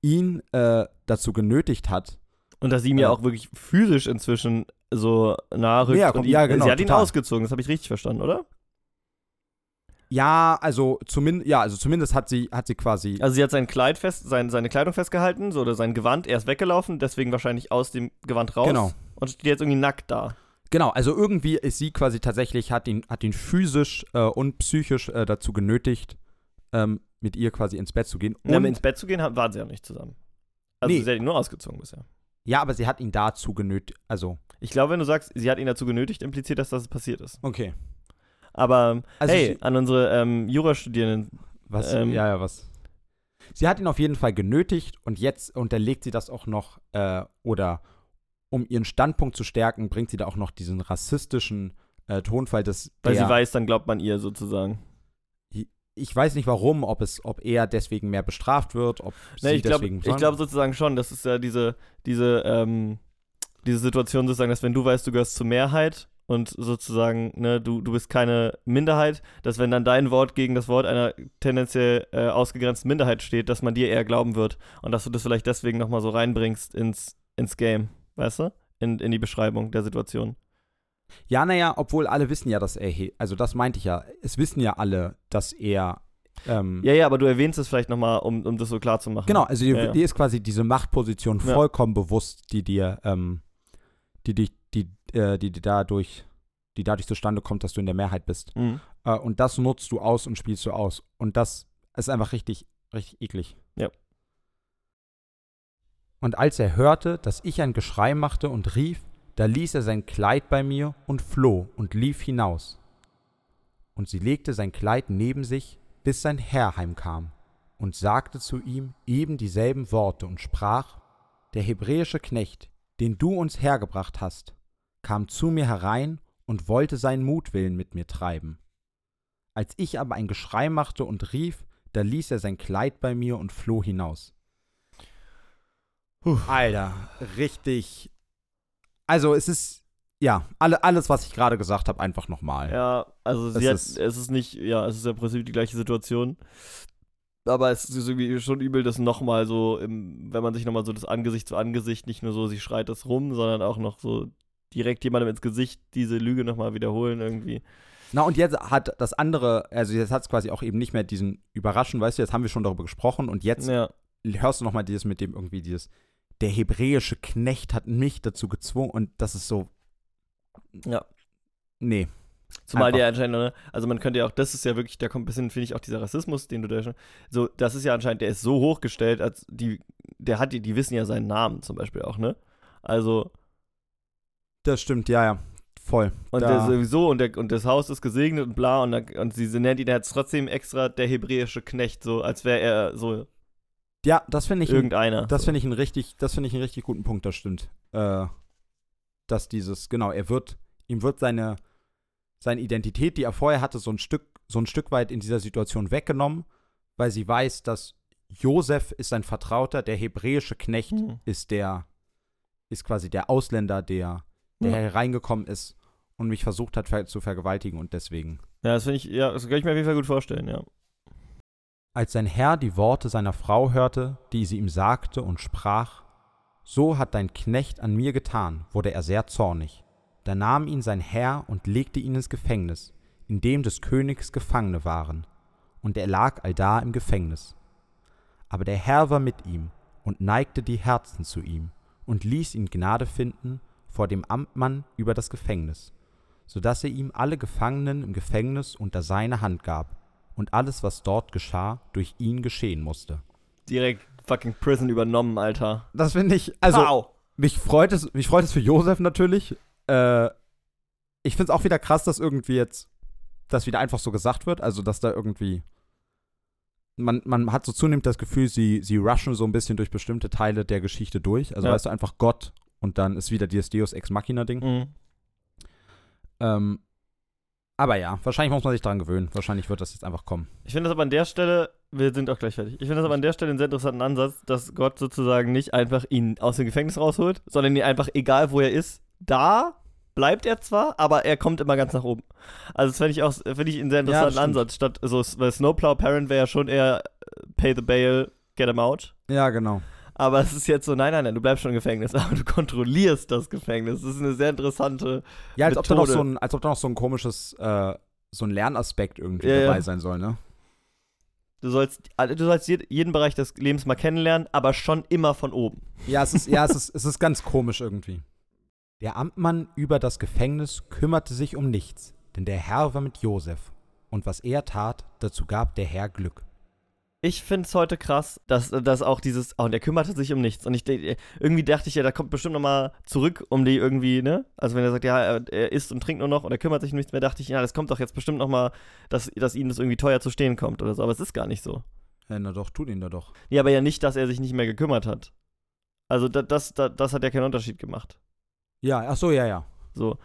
ihn äh, dazu genötigt hat. Und dass sie mir Ja. auch wirklich physisch inzwischen so nahe rückt. Ja, und ihn, ja, genau, sie hat ihn total. ausgezogen, das habe ich richtig verstanden, oder? Ja, also zumindest, ja, also zumindest hat sie, hat sie quasi. Also sie hat sein Kleid fest, sein, seine Kleidung festgehalten, so oder sein Gewand, er ist weggelaufen, deswegen wahrscheinlich aus dem Gewand raus. Genau. Und steht jetzt irgendwie nackt da. Genau, also irgendwie ist sie quasi tatsächlich, hat ihn, hat ihn physisch äh, und psychisch äh, dazu genötigt, ähm, mit ihr quasi ins Bett zu gehen. Und Und, ins Bett zu gehen, waren sie ja nicht zusammen. Also Nee. sie hat ihn nur ausgezogen bisher. ja, aber sie hat ihn dazu genötigt. Also, Ich glaube, wenn du sagst, sie hat ihn dazu genötigt, impliziert das, dass es passiert ist. okay. Aber Also hey, an unsere ähm, Jurastudierenden, Was? Ähm, ja, ja, was? Sie hat ihn auf jeden Fall genötigt und jetzt unterlegt sie das auch noch, äh, oder um ihren Standpunkt zu stärken, bringt sie da auch noch diesen rassistischen äh, Tonfall, dass weil sie weiß, dann glaubt man ihr sozusagen. ich weiß nicht warum, ob es, ob er deswegen mehr bestraft wird, ob Ne, sie ich glaube deswegen ich glaub sozusagen schon, das ist ja diese, diese, ähm, diese Situation sozusagen, dass wenn du weißt, du gehörst zur Mehrheit und sozusagen, ne, du, du bist keine Minderheit, dass wenn dann dein Wort gegen das Wort einer tendenziell äh, ausgegrenzten Minderheit steht, dass man dir eher glauben wird und dass du das vielleicht deswegen nochmal so reinbringst ins, ins Game, weißt du? In, in die Beschreibung der Situation. Ja, naja, obwohl alle wissen ja, dass er, also das meinte ich ja, es wissen ja alle, dass er, ähm, Ja, ja, aber du erwähnst es vielleicht nochmal, um, um das so klar zu machen. Genau, also dir, Ja, ja. ist quasi diese Machtposition Ja. vollkommen bewusst, die dir, ähm, die dich, die, äh, die, die dadurch, die dadurch zustande kommt, dass du in der Mehrheit bist. Mhm. Äh, und das nutzt du aus und spielst du aus. Und das ist einfach richtig, richtig eklig. Ja. Und als er hörte, dass ich ein Geschrei machte und rief, da ließ er sein Kleid bei mir und floh und lief hinaus. Und sie legte sein Kleid neben sich, bis sein Herr heimkam, und sagte zu ihm eben dieselben Worte und sprach, Der hebräische Knecht, den du uns hergebracht hast, kam zu mir herein und wollte seinen Mutwillen mit mir treiben. Als ich aber ein Geschrei machte und rief, da ließ er sein Kleid bei mir und floh hinaus. Puh. Alter, richtig. Also es ist, ja, alle, alles, was ich gerade gesagt habe, einfach nochmal. Ja, also Es hat, ist- es ist nicht, ja, es ist ja im Prinzip die gleiche Situation. Aber es ist irgendwie schon übel, das nochmal so, im, wenn man sich nochmal so das Angesicht zu Angesicht, nicht nur so, sie schreit das rum, sondern auch noch so direkt jemandem ins Gesicht diese Lüge nochmal wiederholen irgendwie. Na und jetzt hat das andere, also jetzt hat es quasi auch eben nicht mehr diesen Überraschen, weißt du, jetzt haben wir schon darüber gesprochen und jetzt Ja, hörst du nochmal dieses mit dem irgendwie dieses, der hebräische Knecht hat mich dazu gezwungen und das ist so, ja. nee. Zumal Einfach. der anscheinend, ne, also man könnte ja auch, das ist ja wirklich, da kommt ein bisschen, finde ich, auch dieser Rassismus, den du da schon, so, das ist ja anscheinend, der ist so hochgestellt, als die, der hat die, die wissen ja seinen Namen zum Beispiel auch, ne? Also, Das stimmt, ja, ja, voll. Und Da- der sowieso, und, der, und das Haus ist gesegnet und bla, und, da, und sie nennt ihn jetzt trotzdem extra der hebräische Knecht, so als wäre er so Ja, das finde ich, ein- irgendeiner. das so. finde ich einen richtig, das finde ich einen richtig guten Punkt, das stimmt. Äh, dass dieses, genau, er wird, ihm wird seine, seine Identität, die er vorher hatte, so ein Stück, so ein Stück weit in dieser Situation weggenommen, weil sie weiß, dass Josef ist sein Vertrauter, der hebräische Knecht Hm. ist der, ist quasi der Ausländer, der, der Ja. hereingekommen ist und mich versucht hat ver zu vergewaltigen und deswegen. Ja, das finde ich, ja, das kann ich mir auf jeden Fall gut vorstellen, ja. Als sein Herr die Worte seiner Frau hörte, die sie ihm sagte und sprach, So hat dein Knecht an mir getan, wurde er sehr zornig. Da nahm ihn sein Herr und legte ihn ins Gefängnis, in dem des Königs Gefangene waren, und er lag allda im Gefängnis. Aber der Herr war mit ihm und neigte die Herzen zu ihm und ließ ihn Gnade finden vor dem Amtmann über das Gefängnis sodass er ihm alle Gefangenen im Gefängnis unter seine Hand gab und alles, was dort geschah, durch ihn geschehen musste. Direkt fucking Prison übernommen, Alter. Das finde ich, also Pow. mich freut es, mich freut es für Josef natürlich. Äh, ich finde es auch wieder krass, dass irgendwie jetzt das wieder einfach so gesagt wird, also dass da irgendwie man, man hat so zunehmend das Gefühl, sie, sie rushen so ein bisschen durch bestimmte Teile der Geschichte durch. Also Ja. weißt du, einfach Gott und dann ist wieder dieses Deus Ex Machina-Ding. Mhm. Ähm, aber ja, wahrscheinlich muss man sich daran gewöhnen. Wahrscheinlich wird das jetzt einfach kommen. Ich finde das aber an der Stelle, wir sind auch gleich fertig. Ich finde das aber an der Stelle einen sehr interessanten Ansatz, dass Gott sozusagen nicht einfach ihn aus dem Gefängnis rausholt, sondern ihn einfach, egal wo er ist, da bleibt er zwar, aber er kommt immer ganz nach oben. Also das finde ich auch, finde ich einen sehr Ja, interessanten stimmt. Ansatz. Statt, so, weil Snowplow Parent wäre ja schon eher äh, pay the bail, get him out. Ja, genau. Aber es ist jetzt so, nein, nein, nein, du bleibst schon im Gefängnis, [laughs] aber du kontrollierst das Gefängnis. Das ist eine sehr interessante. Ja, als ob, da noch so ein, als ob da noch so ein komisches, äh, so ein Lernaspekt irgendwie Ja, dabei ja. sein soll, ne? Du sollst, also du sollst jed- jeden Bereich des Lebens mal kennenlernen, aber schon immer von oben. Ja, es ist, ja, es [laughs] ist, es ist ganz komisch irgendwie. Der Amtmann über das Gefängnis kümmerte sich um nichts, denn der Herr war mit Josef. Und was er tat, dazu gab der Herr Glück. Ich finde es heute krass, dass, dass auch dieses, oh, und er kümmerte sich um nichts. Und ich irgendwie dachte ich ja, da kommt bestimmt nochmal zurück, um die irgendwie, ne? Also wenn er sagt, ja, er, isst und trinkt nur noch und er kümmert sich um nichts mehr, dachte ich, ja, das kommt doch jetzt bestimmt nochmal, dass, dass ihm das irgendwie teuer zu stehen kommt oder so. Aber es ist gar nicht so. Ja, na doch, tut ihn da doch. Nee, aber ja nicht, dass er sich nicht mehr gekümmert hat. Also da, das, da, das hat ja keinen Unterschied gemacht. Ja, ach so, ja, ja. So.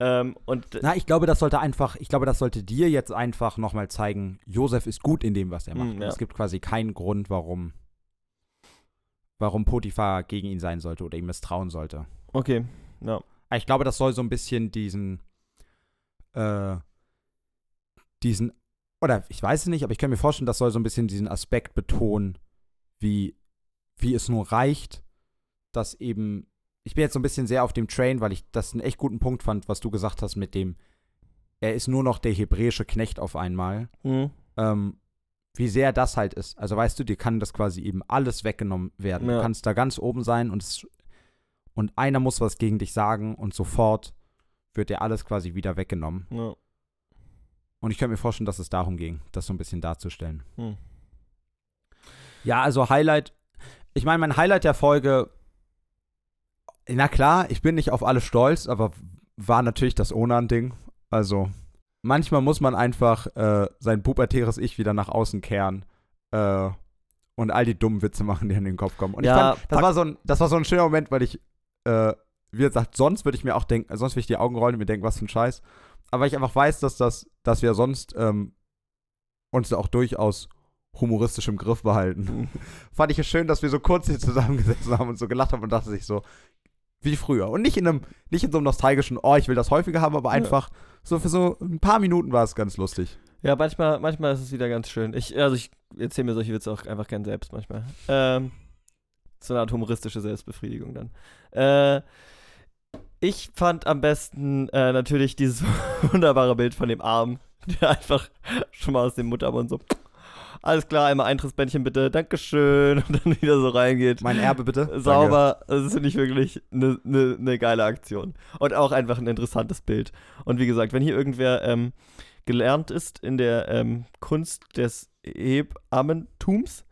Ähm, und Na, ich glaube, das sollte einfach, ich glaube, das sollte dir jetzt einfach nochmal zeigen, Josef ist gut in dem, was er macht. Mm, Und ja. Es gibt quasi keinen Grund, warum, warum Potiphar gegen ihn sein sollte oder ihm misstrauen sollte. okay, ja. Ich glaube, das soll so ein bisschen diesen, äh, diesen, oder ich weiß es nicht, aber ich kann mir vorstellen, das soll so ein bisschen diesen Aspekt betonen, wie, wie es nur reicht, dass eben, ich bin jetzt so ein bisschen sehr auf dem Train, weil ich das einen echt guten Punkt fand, was du gesagt hast mit dem, er ist nur noch der hebräische Knecht auf einmal. Mhm. Ähm, wie sehr das halt ist. Also weißt du, dir kann das quasi eben alles weggenommen werden. Ja. Du kannst da ganz oben sein und, es, und einer muss was gegen dich sagen und sofort wird dir alles quasi wieder weggenommen. ja. Und ich könnte mir vorstellen, dass es darum ging, das so ein bisschen darzustellen. Hm. Ja, also Highlight. Ich meine, mein Highlight der Folge. Na klar, ich bin nicht auf alle stolz, aber war natürlich das Onan-Ding. Also, manchmal muss man einfach äh, sein pubertäres Ich wieder nach außen kehren äh, und all die dummen Witze machen, die in den Kopf kommen. Und Ja, ich fand, das war, so ein, das war so ein schöner Moment, weil ich, äh, wie gesagt, sonst würde ich mir auch denken, sonst würde ich die Augen rollen und mir denken, was für ein Scheiß. Aber ich einfach weiß, dass, das, dass wir sonst ähm, uns da auch durchaus humoristisch im Griff behalten Mhm. fand ich es schön, dass wir so kurz hier zusammengesessen haben und so gelacht haben und dachte sich so, wie früher. Und nicht in einem, nicht in so einem nostalgischen, oh, ich will das häufiger haben, aber Ja. einfach so für so ein paar Minuten war es ganz lustig. Ja, manchmal, manchmal ist es wieder ganz schön. Ich, also ich erzähle mir solche Witze auch einfach gern selbst manchmal. Ähm, so eine Art humoristische Selbstbefriedigung dann. Äh, ich fand am besten äh, natürlich dieses [laughs] wunderbare Bild von dem Arm, [laughs] der einfach schon mal aus dem Muttermund so, alles klar, einmal Eintrittsbändchen bitte, Dankeschön, [laughs] und dann wieder so reingeht. Mein Erbe bitte. Sauber, das finde ich wirklich eine ne, ne geile Aktion. Und auch einfach ein interessantes Bild. Und wie gesagt, wenn hier irgendwer ähm, gelernt ist in der ähm, Kunst des Hebammentums,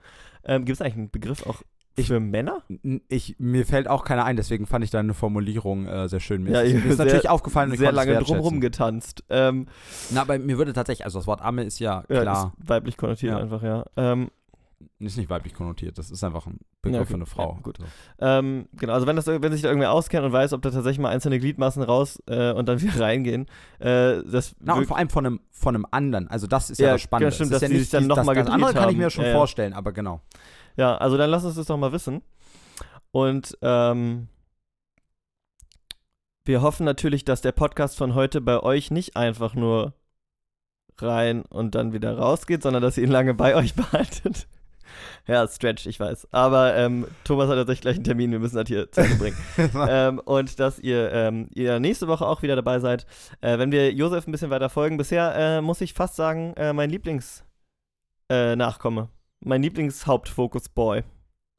ähm, gibt es eigentlich einen Begriff auch Ich- für Männer? Ich, mir fällt auch keiner ein, deswegen fand ich deine Formulierung äh, sehr schön. Mir Ja, ist, mir ist sehr- natürlich aufgefallen, ich Sehr lange drumrum getanzt. Ähm, Na, aber mir würde tatsächlich, also das Wort Amme ist ja ja, klar, ist weiblich konnotiert Ja. einfach, ja. Ähm, ist nicht weiblich konnotiert, das ist einfach ein Begriff Ja, okay. für eine Frau. Ja, gut. So. Ähm, genau, also wenn, das, wenn sich da irgendwer auskennt und weiß, ob da tatsächlich mal einzelne Gliedmaßen raus äh, und dann [laughs] wieder reingehen, äh, das Na, und vor allem von einem, von einem anderen. Also das ist ja, Ja, das Spannende. genau, stimmt, ist dass ja nicht sich dann dies- noch das, das andere gedreht kann ich mir haben. schon Ja, ja. vorstellen, aber genau. Ja, also dann lass uns das doch mal wissen. Und ähm, wir hoffen natürlich, dass der Podcast von heute bei euch nicht einfach nur rein und dann wieder rausgeht, sondern dass ihr ihn lange bei euch [laughs] behaltet. Ja, Stretch, ich weiß. Aber ähm, Thomas hat tatsächlich gleich einen Termin, wir müssen das hier zu Ende bringen. [laughs] ähm, und dass ihr, ähm, ihr nächste Woche auch wieder dabei seid, äh, wenn wir Josef ein bisschen weiter folgen. Bisher äh, muss ich fast sagen, äh, mein Lieblings-Nachkomme. Mein Lieblings-Hauptfokus-Boy.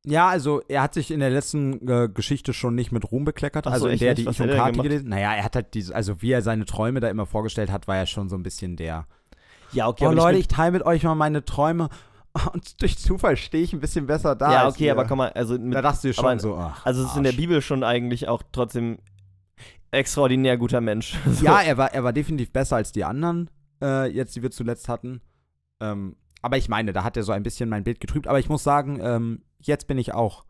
Ja, also er hat sich in der letzten äh, Geschichte schon nicht mit Ruhm bekleckert. Ach so, also in der, nicht? die ich und Kati gelesen. Naja, er hat halt diese, also wie er seine Träume da immer vorgestellt hat, war ja schon so ein bisschen der. Ja, okay, oh Leute, mit- ich teile mit euch mal meine Träume [laughs] und durch Zufall stehe ich ein bisschen besser da. ja, okay, aber komm mal, also mit, Da dachtest du schon aber- so, ach. also es ist in der. Bibel schon eigentlich auch trotzdem extraordinär guter Mensch. [laughs] So. Ja, er war, er war definitiv besser als die anderen, äh, jetzt, die wir zuletzt hatten. Ähm, aber ich meine, da hat er so ein bisschen mein Bild getrübt. Aber ich muss sagen, ähm, jetzt bin ich auch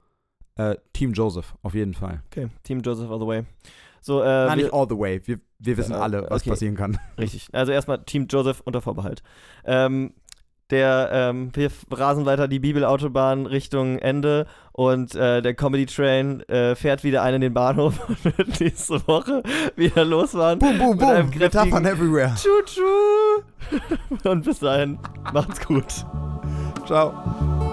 äh, Team Joseph, auf jeden Fall. Okay, Team Joseph all the way. So, äh, Nein, nicht all the way. Wir, wir wissen Äh, alle, was okay. passieren kann. richtig. Also erstmal Team Joseph unter Vorbehalt. Ähm, der, ähm, wir rasen weiter die Bibelautobahn Richtung Ende und äh, der Comedy Train äh, fährt wieder ein in den Bahnhof [laughs] und wird nächste Woche wieder losfahren. Boom, boom, boom. Metaphern everywhere. Tschu, tschu. [laughs] Und bis dahin, macht's gut. Ciao.